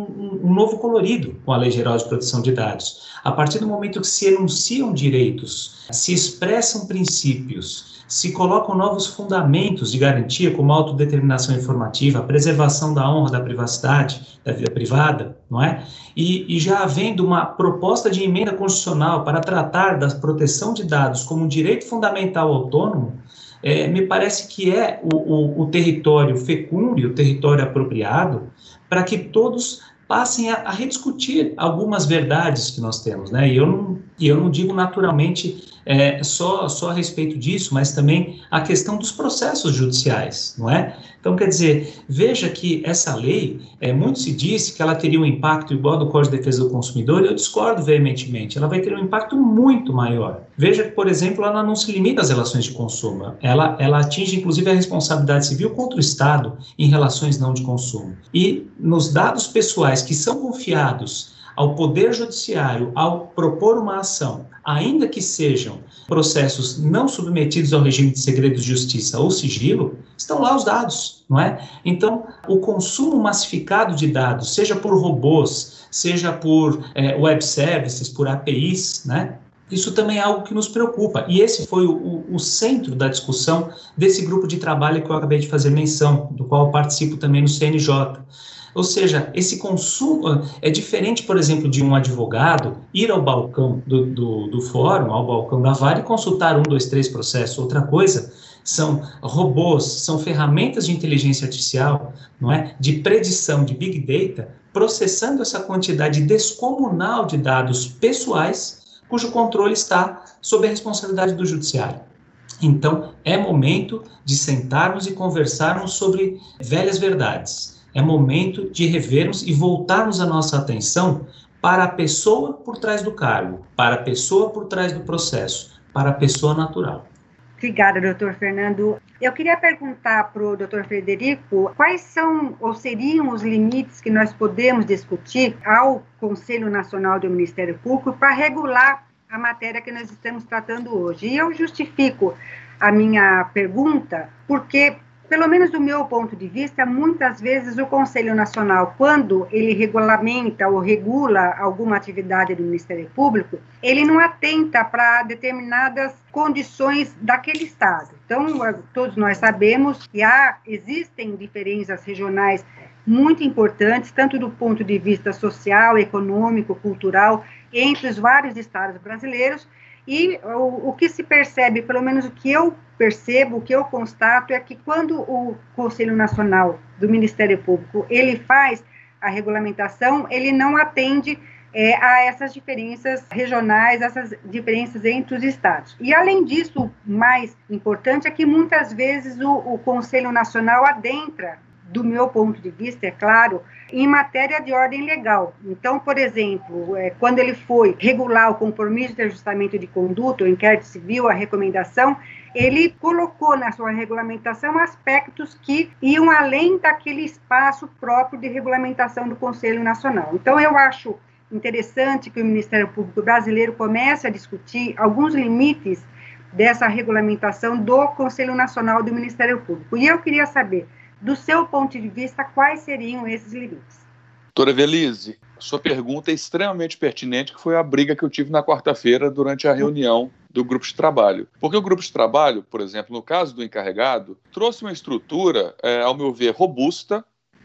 um, novo colorido com a Lei Geral de Proteção de Dados. A partir do momento que se enunciam direitos, se expressam princípios, se colocam novos fundamentos de garantia, como a autodeterminação informativa, a preservação da honra da privacidade, da vida privada, não é? E, e, já havendo uma proposta de emenda constitucional para tratar da proteção de dados como um direito fundamental autônomo, é, me parece que é o, o, o território fecundo e o território apropriado para que todos passem a, a, rediscutir algumas verdades que nós temos, né? E eu não, e eu não digo naturalmente é, só, só a respeito disso, mas também a questão dos processos judiciais, não é? Então, quer dizer, veja que essa lei, é, muito se disse que ela teria um impacto igual do Código de Defesa do Consumidor, e eu discordo veementemente, ela vai ter um impacto muito maior. Veja que, por exemplo, ela não se limita às relações de consumo, ela, ela atinge inclusive a responsabilidade civil contra o Estado em relações não de consumo. E nos dados pessoais que são confiados ao Poder Judiciário, ao propor uma ação, ainda que sejam processos não submetidos ao regime de segredo de justiça ou sigilo, estão lá os dados, não é? Então, o consumo massificado de dados, seja por robôs, seja por é, web services, por APIs, né? Isso também é algo que nos preocupa. E esse foi o, o, centro da discussão desse grupo de trabalho que eu acabei de fazer menção, do qual participo também no CNJ. Ou seja, esse consumo é diferente, por exemplo, de um advogado ir ao balcão do, do, do fórum, ao balcão da vara e consultar um, dois, três processos. Outra coisa são robôs, são ferramentas de inteligência artificial, não é, de predição de big data, processando essa quantidade descomunal de dados pessoais, cujo controle está sob a responsabilidade do judiciário. Então, é momento de sentarmos e conversarmos sobre velhas verdades é momento de revermos e voltarmos a nossa atenção para a pessoa por trás do cargo, para a pessoa por trás do processo, para a pessoa natural. Obrigada, doutor Fernando. Eu queria perguntar para o doutor Frederico quais são ou seriam os limites que nós podemos discutir ao Conselho Nacional do Ministério Público para regular a matéria que nós estamos tratando hoje. E eu justifico a minha pergunta porque pelo menos do meu ponto de vista, muitas vezes o Conselho Nacional, quando ele regulamenta ou regula alguma atividade do Ministério Público, ele não atenta para determinadas condições daquele estado. Então, todos nós sabemos que há existem diferenças regionais muito importantes, tanto do ponto de vista social, econômico, cultural, entre os vários estados brasileiros, e o, o, que se percebe, pelo menos o que eu percebo, o que eu constato, é que quando o Conselho Nacional do Ministério Público ele faz a regulamentação, ele não atende é, a essas diferenças regionais, essas diferenças entre os estados. E além disso, mais importante é que muitas vezes o, o Conselho Nacional adentra do meu ponto de vista, é claro, em matéria de ordem legal. Então, por exemplo, é, quando ele foi regular o compromisso de ajustamento de conduta, o inquérito civil, a recomendação, ele colocou na sua regulamentação aspectos que iam além daquele espaço próprio de regulamentação do Conselho Nacional. Então, eu acho interessante que o Ministério Público Brasileiro comece a discutir alguns limites dessa regulamentação do Conselho Nacional do Ministério Público. E eu queria saber do seu ponto de vista, quais seriam esses limites? Doutora Velise, sua pergunta é extremamente pertinente, que foi a briga que eu tive na quarta-feira durante a reunião do grupo de trabalho. Porque o grupo de trabalho, por exemplo, no caso do encarregado, trouxe uma estrutura, é, ao meu ver, robusta,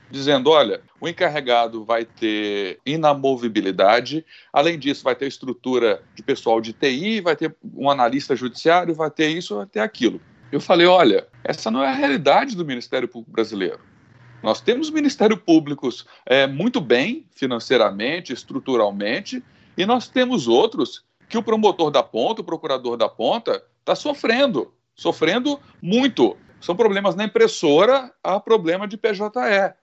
dizendo: olha, o encarregado vai ter inamovibilidade, além disso, vai ter estrutura de pessoal de TI, vai ter um analista judiciário, vai ter isso, vai ter aquilo. Eu falei: olha, essa não é a realidade do Ministério Público brasileiro. Nós temos Ministérios Públicos é, muito bem financeiramente, estruturalmente, e nós temos outros que o promotor da ponta, o procurador da ponta, está sofrendo, sofrendo muito. São problemas na impressora, há problema de PJE.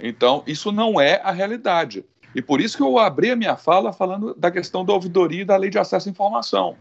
Então, isso não é a realidade. E por isso que eu abri a minha fala falando da questão da ouvidoria e da lei de acesso à informação.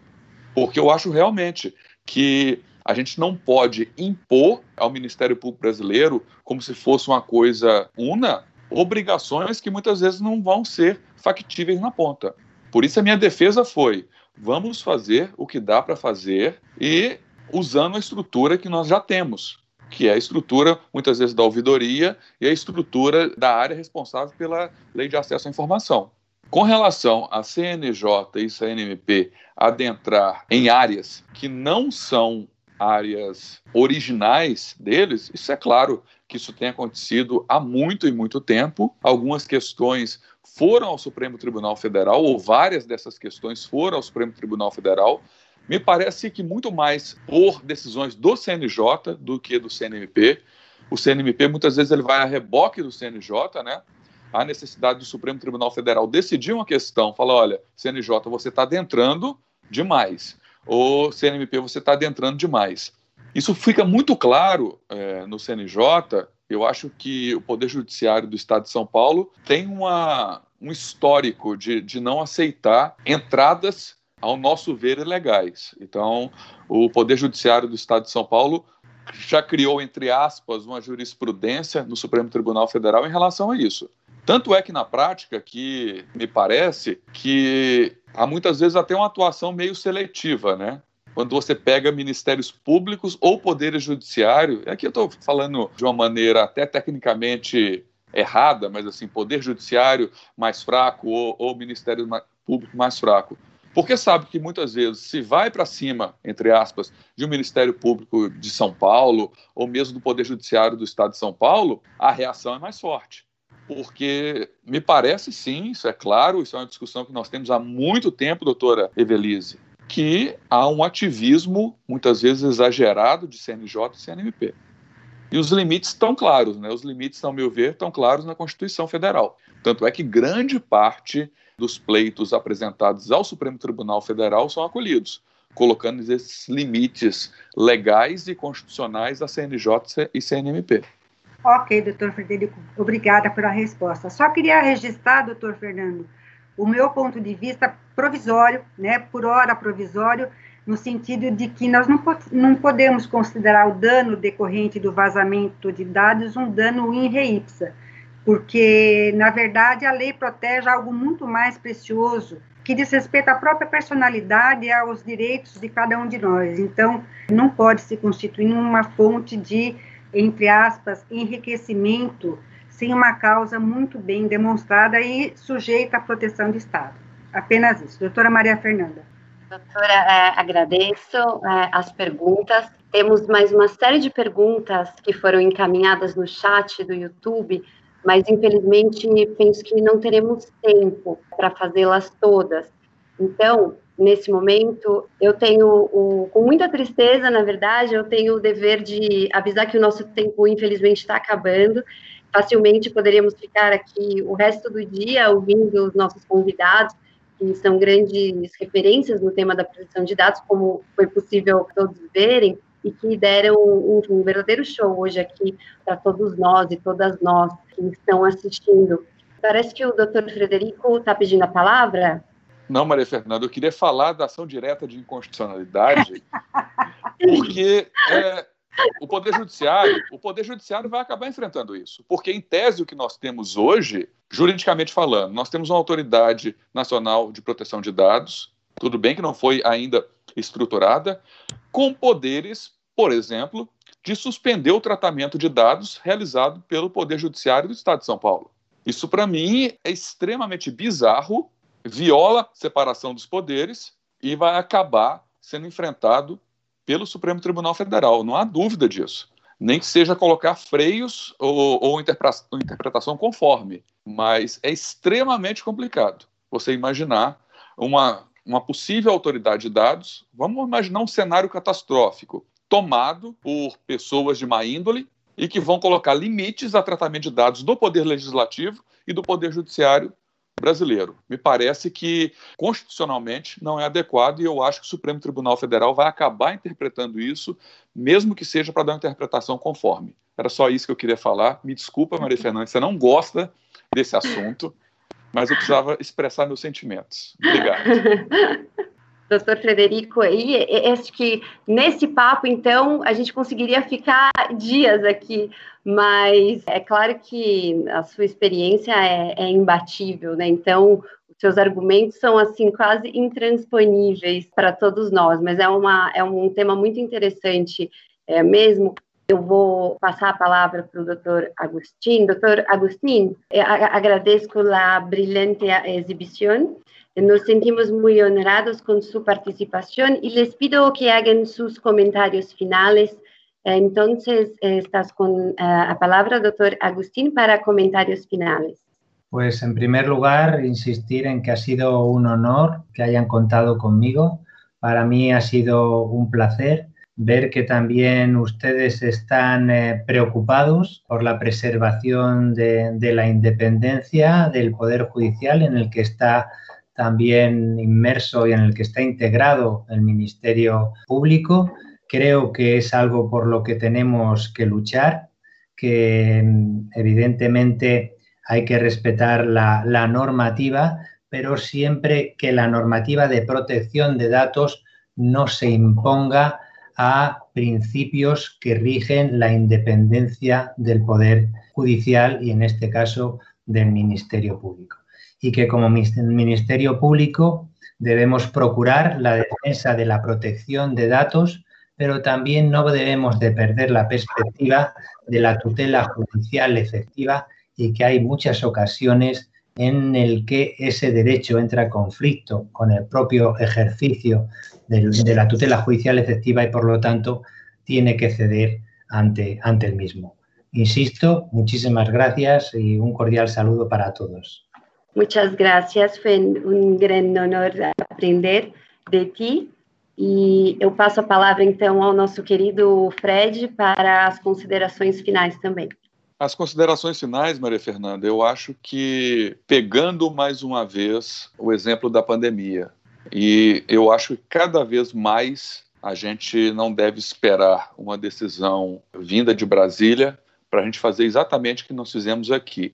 Porque eu acho realmente que a gente não pode impor ao Ministério Público Brasileiro, como se fosse uma coisa una, obrigações que muitas vezes não vão ser factíveis na ponta. Por isso a minha defesa foi: vamos fazer o que dá para fazer e usando a estrutura que nós já temos. que é a estrutura, muitas vezes, da ouvidoria e a estrutura da área responsável pela lei de acesso à informação. Com relação a CNJ e CNMP adentrar em áreas que não são áreas originais deles, isso é claro que isso tem acontecido há muito e muito tempo. Algumas questões foram ao Supremo Tribunal Federal, ou várias dessas questões foram ao Supremo Tribunal Federal. Me parece que muito mais por decisões do CNJ do que do CNMP. O CNMP muitas vezes ele vai a reboque do CNJ, né? A necessidade do Supremo Tribunal Federal decidir uma questão, fala, olha, CNJ, você está adentrando demais ou CNMP você está adentrando demais. Isso fica muito claro é, no CNJ. Eu acho que o Poder Judiciário do Estado de São Paulo tem uma, um histórico de, de não aceitar entradas, ao nosso ver, ilegais. Então, o Poder Judiciário do Estado de São Paulo já criou, entre aspas, uma jurisprudência no Supremo Tribunal Federal em relação a isso. Tanto é que, na prática, que me parece que há muitas vezes até uma atuação meio seletiva, né? Quando você pega ministérios públicos ou poderes judiciário, aqui eu estou falando de uma maneira até tecnicamente errada, mas assim, poder judiciário mais fraco ou, ou ministério público mais fraco. Porque sabe que muitas vezes, se vai para cima, entre aspas, de um Ministério Público de São Paulo, ou mesmo do Poder Judiciário do Estado de São Paulo, a reação é mais forte porque me parece sim, isso é claro, isso é uma discussão que nós temos há muito tempo, doutora Evelise, que há um ativismo, muitas vezes exagerado, de CNJ e CNMP. E os limites estão claros, né? Os limites, ao meu ver, estão claros na Constituição Federal. Tanto é que grande parte dos pleitos apresentados ao Supremo Tribunal Federal são acolhidos, colocando esses limites legais e constitucionais da CNJ e CNMP. Ok, doutor Frederico, obrigada pela resposta. Só queria registrar, doutor Fernando, o meu ponto de vista provisório, né, por hora provisório, no sentido de que nós não, não podemos considerar o dano decorrente do vazamento de dados um dano in re ipsa, porque, na verdade, a lei protege algo muito mais precioso, que diz respeito à própria personalidade e aos direitos de cada um de nós. Então, não pode se constituir uma fonte de entre aspas, enriquecimento sem uma causa muito bem demonstrada e sujeita à proteção de Estado. Apenas isso. Doutora Maria Fernanda. Doutora, é, agradeço é, as perguntas. Temos mais uma série de perguntas que foram encaminhadas no chat do YouTube, mas infelizmente penso que não teremos tempo para fazê-las todas. Então, nesse momento, eu tenho, o, com muita tristeza, na verdade, eu tenho o dever de avisar que o nosso tempo, infelizmente, está acabando. Facilmente poderíamos ficar aqui o resto do dia ouvindo os nossos convidados, que são grandes referências no tema da proteção de dados, como foi possível todos verem, e que deram um, um verdadeiro show hoje aqui para todos nós e todas nós que estão assistindo. Parece que o doutor Frederico está pedindo a palavra. Não, Maria Fernanda, eu queria falar da ação direta de inconstitucionalidade, porque é, o Poder Judiciário, o Poder Judiciário vai acabar enfrentando isso, porque em tese o que nós temos hoje, juridicamente falando, nós temos uma autoridade nacional de proteção de dados, tudo bem que não foi ainda estruturada, com poderes, por exemplo, de suspender o tratamento de dados realizado pelo Poder Judiciário do Estado de São Paulo. Isso, para mim, é extremamente bizarro viola a separação dos poderes e vai acabar sendo enfrentado pelo Supremo Tribunal Federal. Não há dúvida disso. Nem que seja colocar freios ou, ou interpretação conforme. Mas é extremamente complicado você imaginar uma, uma possível autoridade de dados. Vamos imaginar um cenário catastrófico tomado por pessoas de má índole e que vão colocar limites a tratamento de dados do Poder Legislativo e do Poder Judiciário brasileiro. Me parece que constitucionalmente não é adequado e eu acho que o Supremo Tribunal Federal vai acabar interpretando isso, mesmo que seja para dar uma interpretação conforme. Era só isso que eu queria falar. Me desculpa, Maria Fernanda, você não gosta desse assunto, mas eu precisava expressar meus sentimentos. Obrigado. doutor Frederico, e acho que nesse papo, então, a gente conseguiria ficar dias aqui, mas é claro que a sua experiência é, é imbatível, né? Então, seus argumentos são, assim, quase intransponíveis para todos nós, mas é, uma, é um tema muito interessante, é, mesmo Eu vou passar a palavra para o doutor Agustín. Doutor Agustín, eh, agradeço a brilhante exibição. Nos sentimos muito honrados com sua participação e les pido que hagan sus comentários finais. Então, estás com a palavra, doutor Agustín, para comentários finais. Pues en primer lugar, insistir en que ha sido un honor que hayan contado conmigo. Para mí ha sido un placer ver que también ustedes están eh, preocupados por la preservación de, de, la independencia del Poder Judicial en el que está también inmerso y en el que está integrado el Ministerio Público. Creo que es algo por lo que tenemos que luchar, que mm, evidentemente hay que respetar la, la normativa, pero siempre que la normativa de protección de datos no se imponga a principios que rigen la independencia del Poder Judicial y, en este caso, del Ministerio Público. Y que como Ministerio Público debemos procurar la defensa de la protección de datos, pero también no debemos de perder la perspectiva de la tutela judicial efectiva y que hay muchas ocasiones en el que ese derecho entra en conflicto con el propio ejercicio de, la tutela judicial efectiva y por lo tanto tiene que ceder ante, ante el mismo. Insisto, muchísimas gracias y un cordial saludo para todos. Muchas gracias, fue un gran honor aprender de ti. E eu passo a palavra então ao nosso querido Fred para as considerações finais também. As considerações finais, Maria Fernanda, eu acho que pegando mais uma vez o exemplo da pandemia, e eu acho que cada vez mais a gente não deve esperar uma decisão vinda de Brasília para a gente fazer exatamente o que nós fizemos aqui,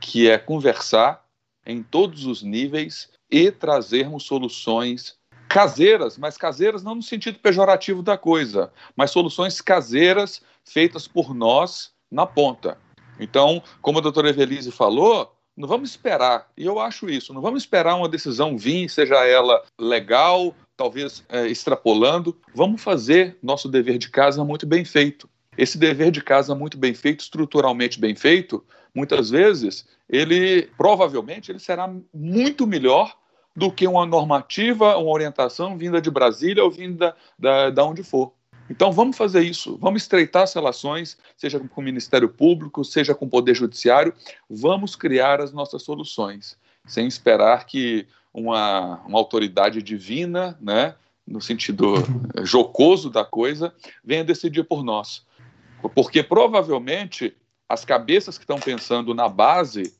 que é conversar em todos os níveis e trazermos soluções caseiras, mas caseiras não no sentido pejorativo da coisa, mas soluções caseiras feitas por nós na ponta. Então, como a doutora Evelise falou, não vamos esperar, e eu acho isso, não vamos esperar uma decisão vir, seja ela legal, talvez é, extrapolando, vamos fazer nosso dever de casa muito bem feito. Esse dever de casa muito bem feito, estruturalmente bem feito, muitas vezes, ele provavelmente ele será muito melhor do que uma normativa, uma orientação vinda de Brasília ou vinda da, da onde for. Então vamos fazer isso, vamos estreitar as relações, seja com o Ministério Público, seja com o Poder Judiciário, vamos criar as nossas soluções, sem esperar que uma, uma autoridade divina, né, no sentido jocoso da coisa, venha decidir por nós. Porque provavelmente as cabeças que estão pensando na base,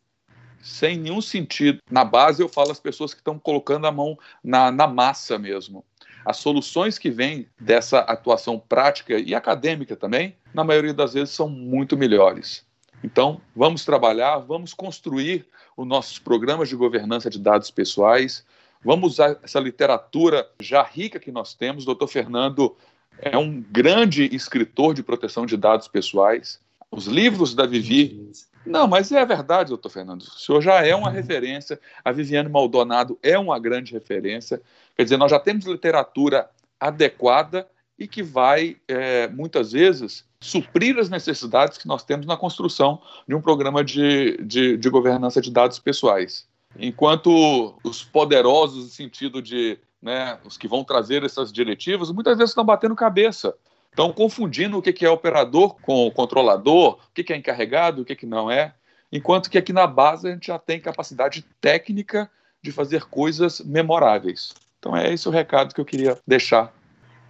sem nenhum sentido, na base eu falo as pessoas que estão colocando a mão na, na massa mesmo as soluções que vêm dessa atuação prática e acadêmica também, na maioria das vezes, são muito melhores. Então, vamos trabalhar, vamos construir os nossos programas de governança de dados pessoais, vamos usar essa literatura já rica que nós temos. O doutor Fernando é um grande escritor de proteção de dados pessoais. Os livros da Vivi. Não, mas é verdade, doutor Fernando. O senhor já é uma referência. A Viviane Maldonado é uma grande referência. Quer dizer, nós já temos literatura adequada e que vai, é, muitas vezes, suprir as necessidades que nós temos na construção de um programa de, de, de governança de dados pessoais. Enquanto os poderosos, no sentido de né, os que vão trazer essas diretivas, muitas vezes estão batendo cabeça. Estão confundindo o que é operador com o controlador, o que é encarregado, o que não é. Enquanto que aqui na base a gente já tem capacidade técnica de fazer coisas memoráveis. Então é esse o recado que eu queria deixar.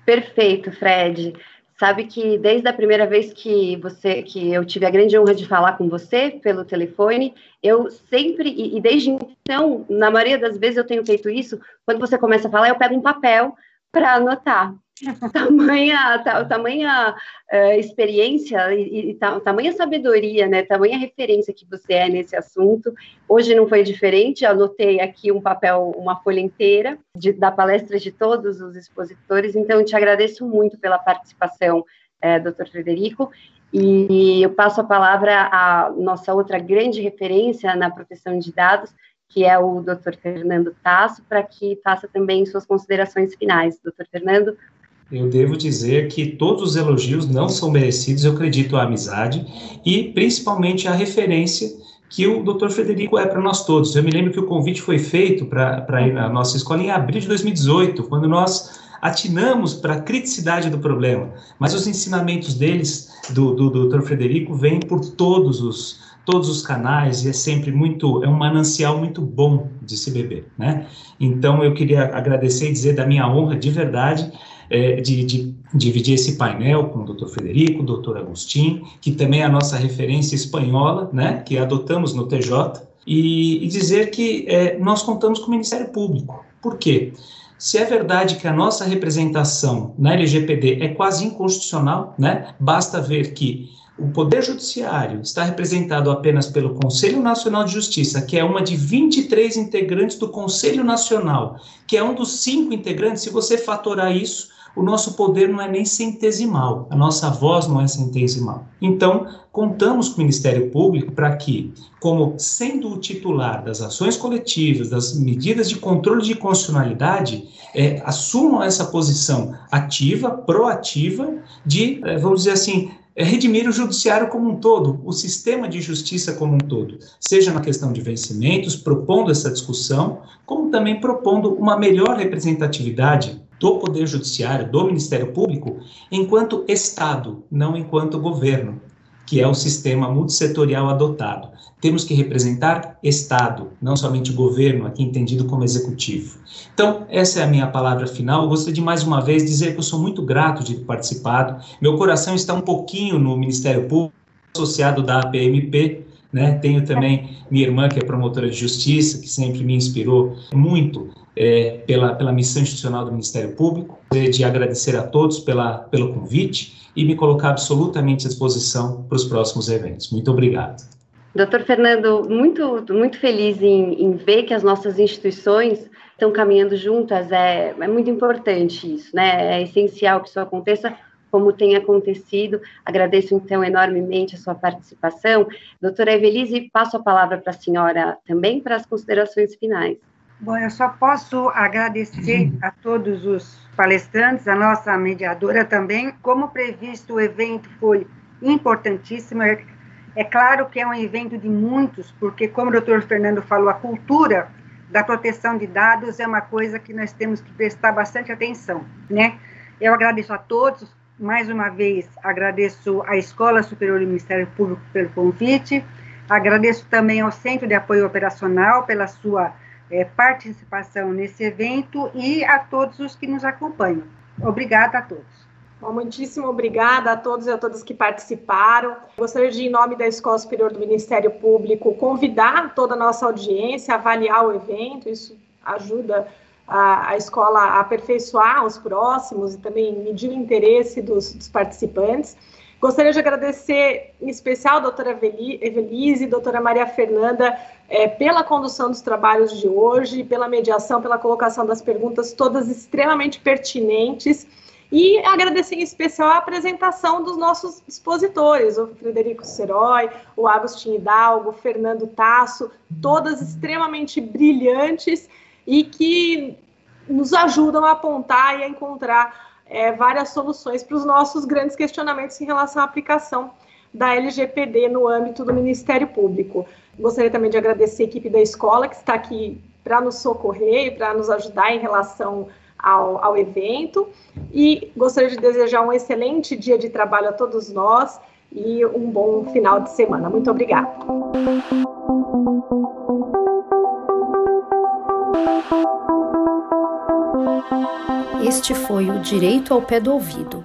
Perfeito, Fred. Sabe que desde a primeira vez que você, que eu tive a grande honra de falar com você pelo telefone, eu sempre e, e desde então, na maioria das vezes eu tenho feito isso. Quando você começa a falar, eu pego um papel para anotar. tamanha, ta, tamanha uh, experiência e, e ta, tamanha sabedoria, né? Tamanha referência que você é nesse assunto. Hoje não foi diferente. Anotei aqui um papel, uma folha inteira de, da palestra de todos os expositores. Então, te agradeço muito pela participação, eh, doutor Frederico. E eu passo a palavra à nossa outra grande referência na proteção de dados, que é o Dr. Fernando Tasso, para que faça também suas considerações finais. Dr. Fernando, eu devo dizer que todos os elogios não são merecidos, eu acredito à amizade e principalmente à referência que o Dr. Frederico é para nós todos. Eu me lembro que o convite foi feito para ir na nossa escola em abril de 2018, quando nós atinamos para a criticidade do problema, mas os ensinamentos deles, do, do, do Dr. Frederico, vêm por todos os, todos os canais e é sempre muito, é um manancial muito bom de se beber, né? Então eu queria agradecer e dizer da minha honra de verdade é, de, de, dividir esse painel com o Dr. Frederico, Dr. Agostinho, que também é a nossa referência espanhola, né, que adotamos no TJ, e, e dizer que é, nós contamos com o Ministério Público. Por quê? Se é verdade que a nossa representação na LGPD é quase inconstitucional, né, basta ver que o Poder Judiciário está representado apenas pelo Conselho Nacional de Justiça, que é uma de 23 integrantes do Conselho Nacional, que é um dos cinco integrantes, se você fatorar isso, o nosso poder não é nem centesimal, a nossa voz não é centesimal. Então, contamos com o Ministério Público para que, como sendo o titular das ações coletivas, das medidas de controle de constitucionalidade, é, assumam essa posição ativa, proativa, de, é, vamos dizer assim, é redimir o judiciário como um todo, o sistema de justiça como um todo, seja na questão de vencimentos, propondo essa discussão, como também propondo uma melhor representatividade do Poder Judiciário, do Ministério Público, enquanto Estado, não enquanto governo, que é o sistema multissetorial adotado. Temos que representar Estado, não somente governo, aqui entendido como executivo. Então, essa é a minha palavra final. Eu gostaria de mais uma vez dizer que eu sou muito grato de ter participado. Meu coração está um pouquinho no Ministério Público, associado da APMP, né? Tenho também minha irmã, que é promotora de justiça, que sempre me inspirou muito é, pela, pela missão institucional do Ministério Público, de agradecer a todos pela, pelo convite e me colocar absolutamente à disposição para os próximos eventos. Muito obrigado. Doutor Fernando, muito, muito feliz em, em ver que as nossas instituições estão caminhando juntas, é, é muito importante isso, né? É essencial que isso aconteça, como tem acontecido. Agradeço, então, enormemente a sua participação. Doutora Evelise, passo a palavra para a senhora também para as considerações finais. Bom, eu só posso agradecer a todos os palestrantes, a nossa mediadora também. Como previsto, o evento foi importantíssimo. É, é claro que é um evento de muitos, porque, como o doutor Fernando falou, a cultura da proteção de dados é uma coisa que nós temos que prestar bastante atenção, né? Eu agradeço a todos, mais uma vez agradeço à Escola Superior do Ministério Público pelo convite, agradeço também ao Centro de Apoio Operacional pela sua é, participação nesse evento e a todos os que nos acompanham. Obrigada a todos. Bom, muitíssimo obrigada a todos e a todas que participaram. Gostaria de, em nome da Escola Superior do Ministério Público, convidar toda a nossa audiência a avaliar o evento, isso ajuda a, a escola a aperfeiçoar os próximos e também medir o interesse dos, dos participantes. Gostaria de agradecer, em especial, a doutora Evelise e doutora Maria Fernanda, é, pela condução dos trabalhos de hoje, pela mediação, pela colocação das perguntas, todas extremamente pertinentes. E agradecer em especial a apresentação dos nossos expositores, o Frederico Serói, o Agostinho Hidalgo, o Fernando Tasso, todas extremamente brilhantes e que nos ajudam a apontar e a encontrar é, várias soluções para os nossos grandes questionamentos em relação à aplicação da LGPD no âmbito do Ministério Público. Gostaria também de agradecer a equipe da escola que está aqui para nos socorrer e para nos ajudar em relação ao, ao evento. E gostaria de desejar um excelente dia de trabalho a todos nós e um bom final de semana. Muito obrigada. Este foi o Direito ao Pé do Ouvido.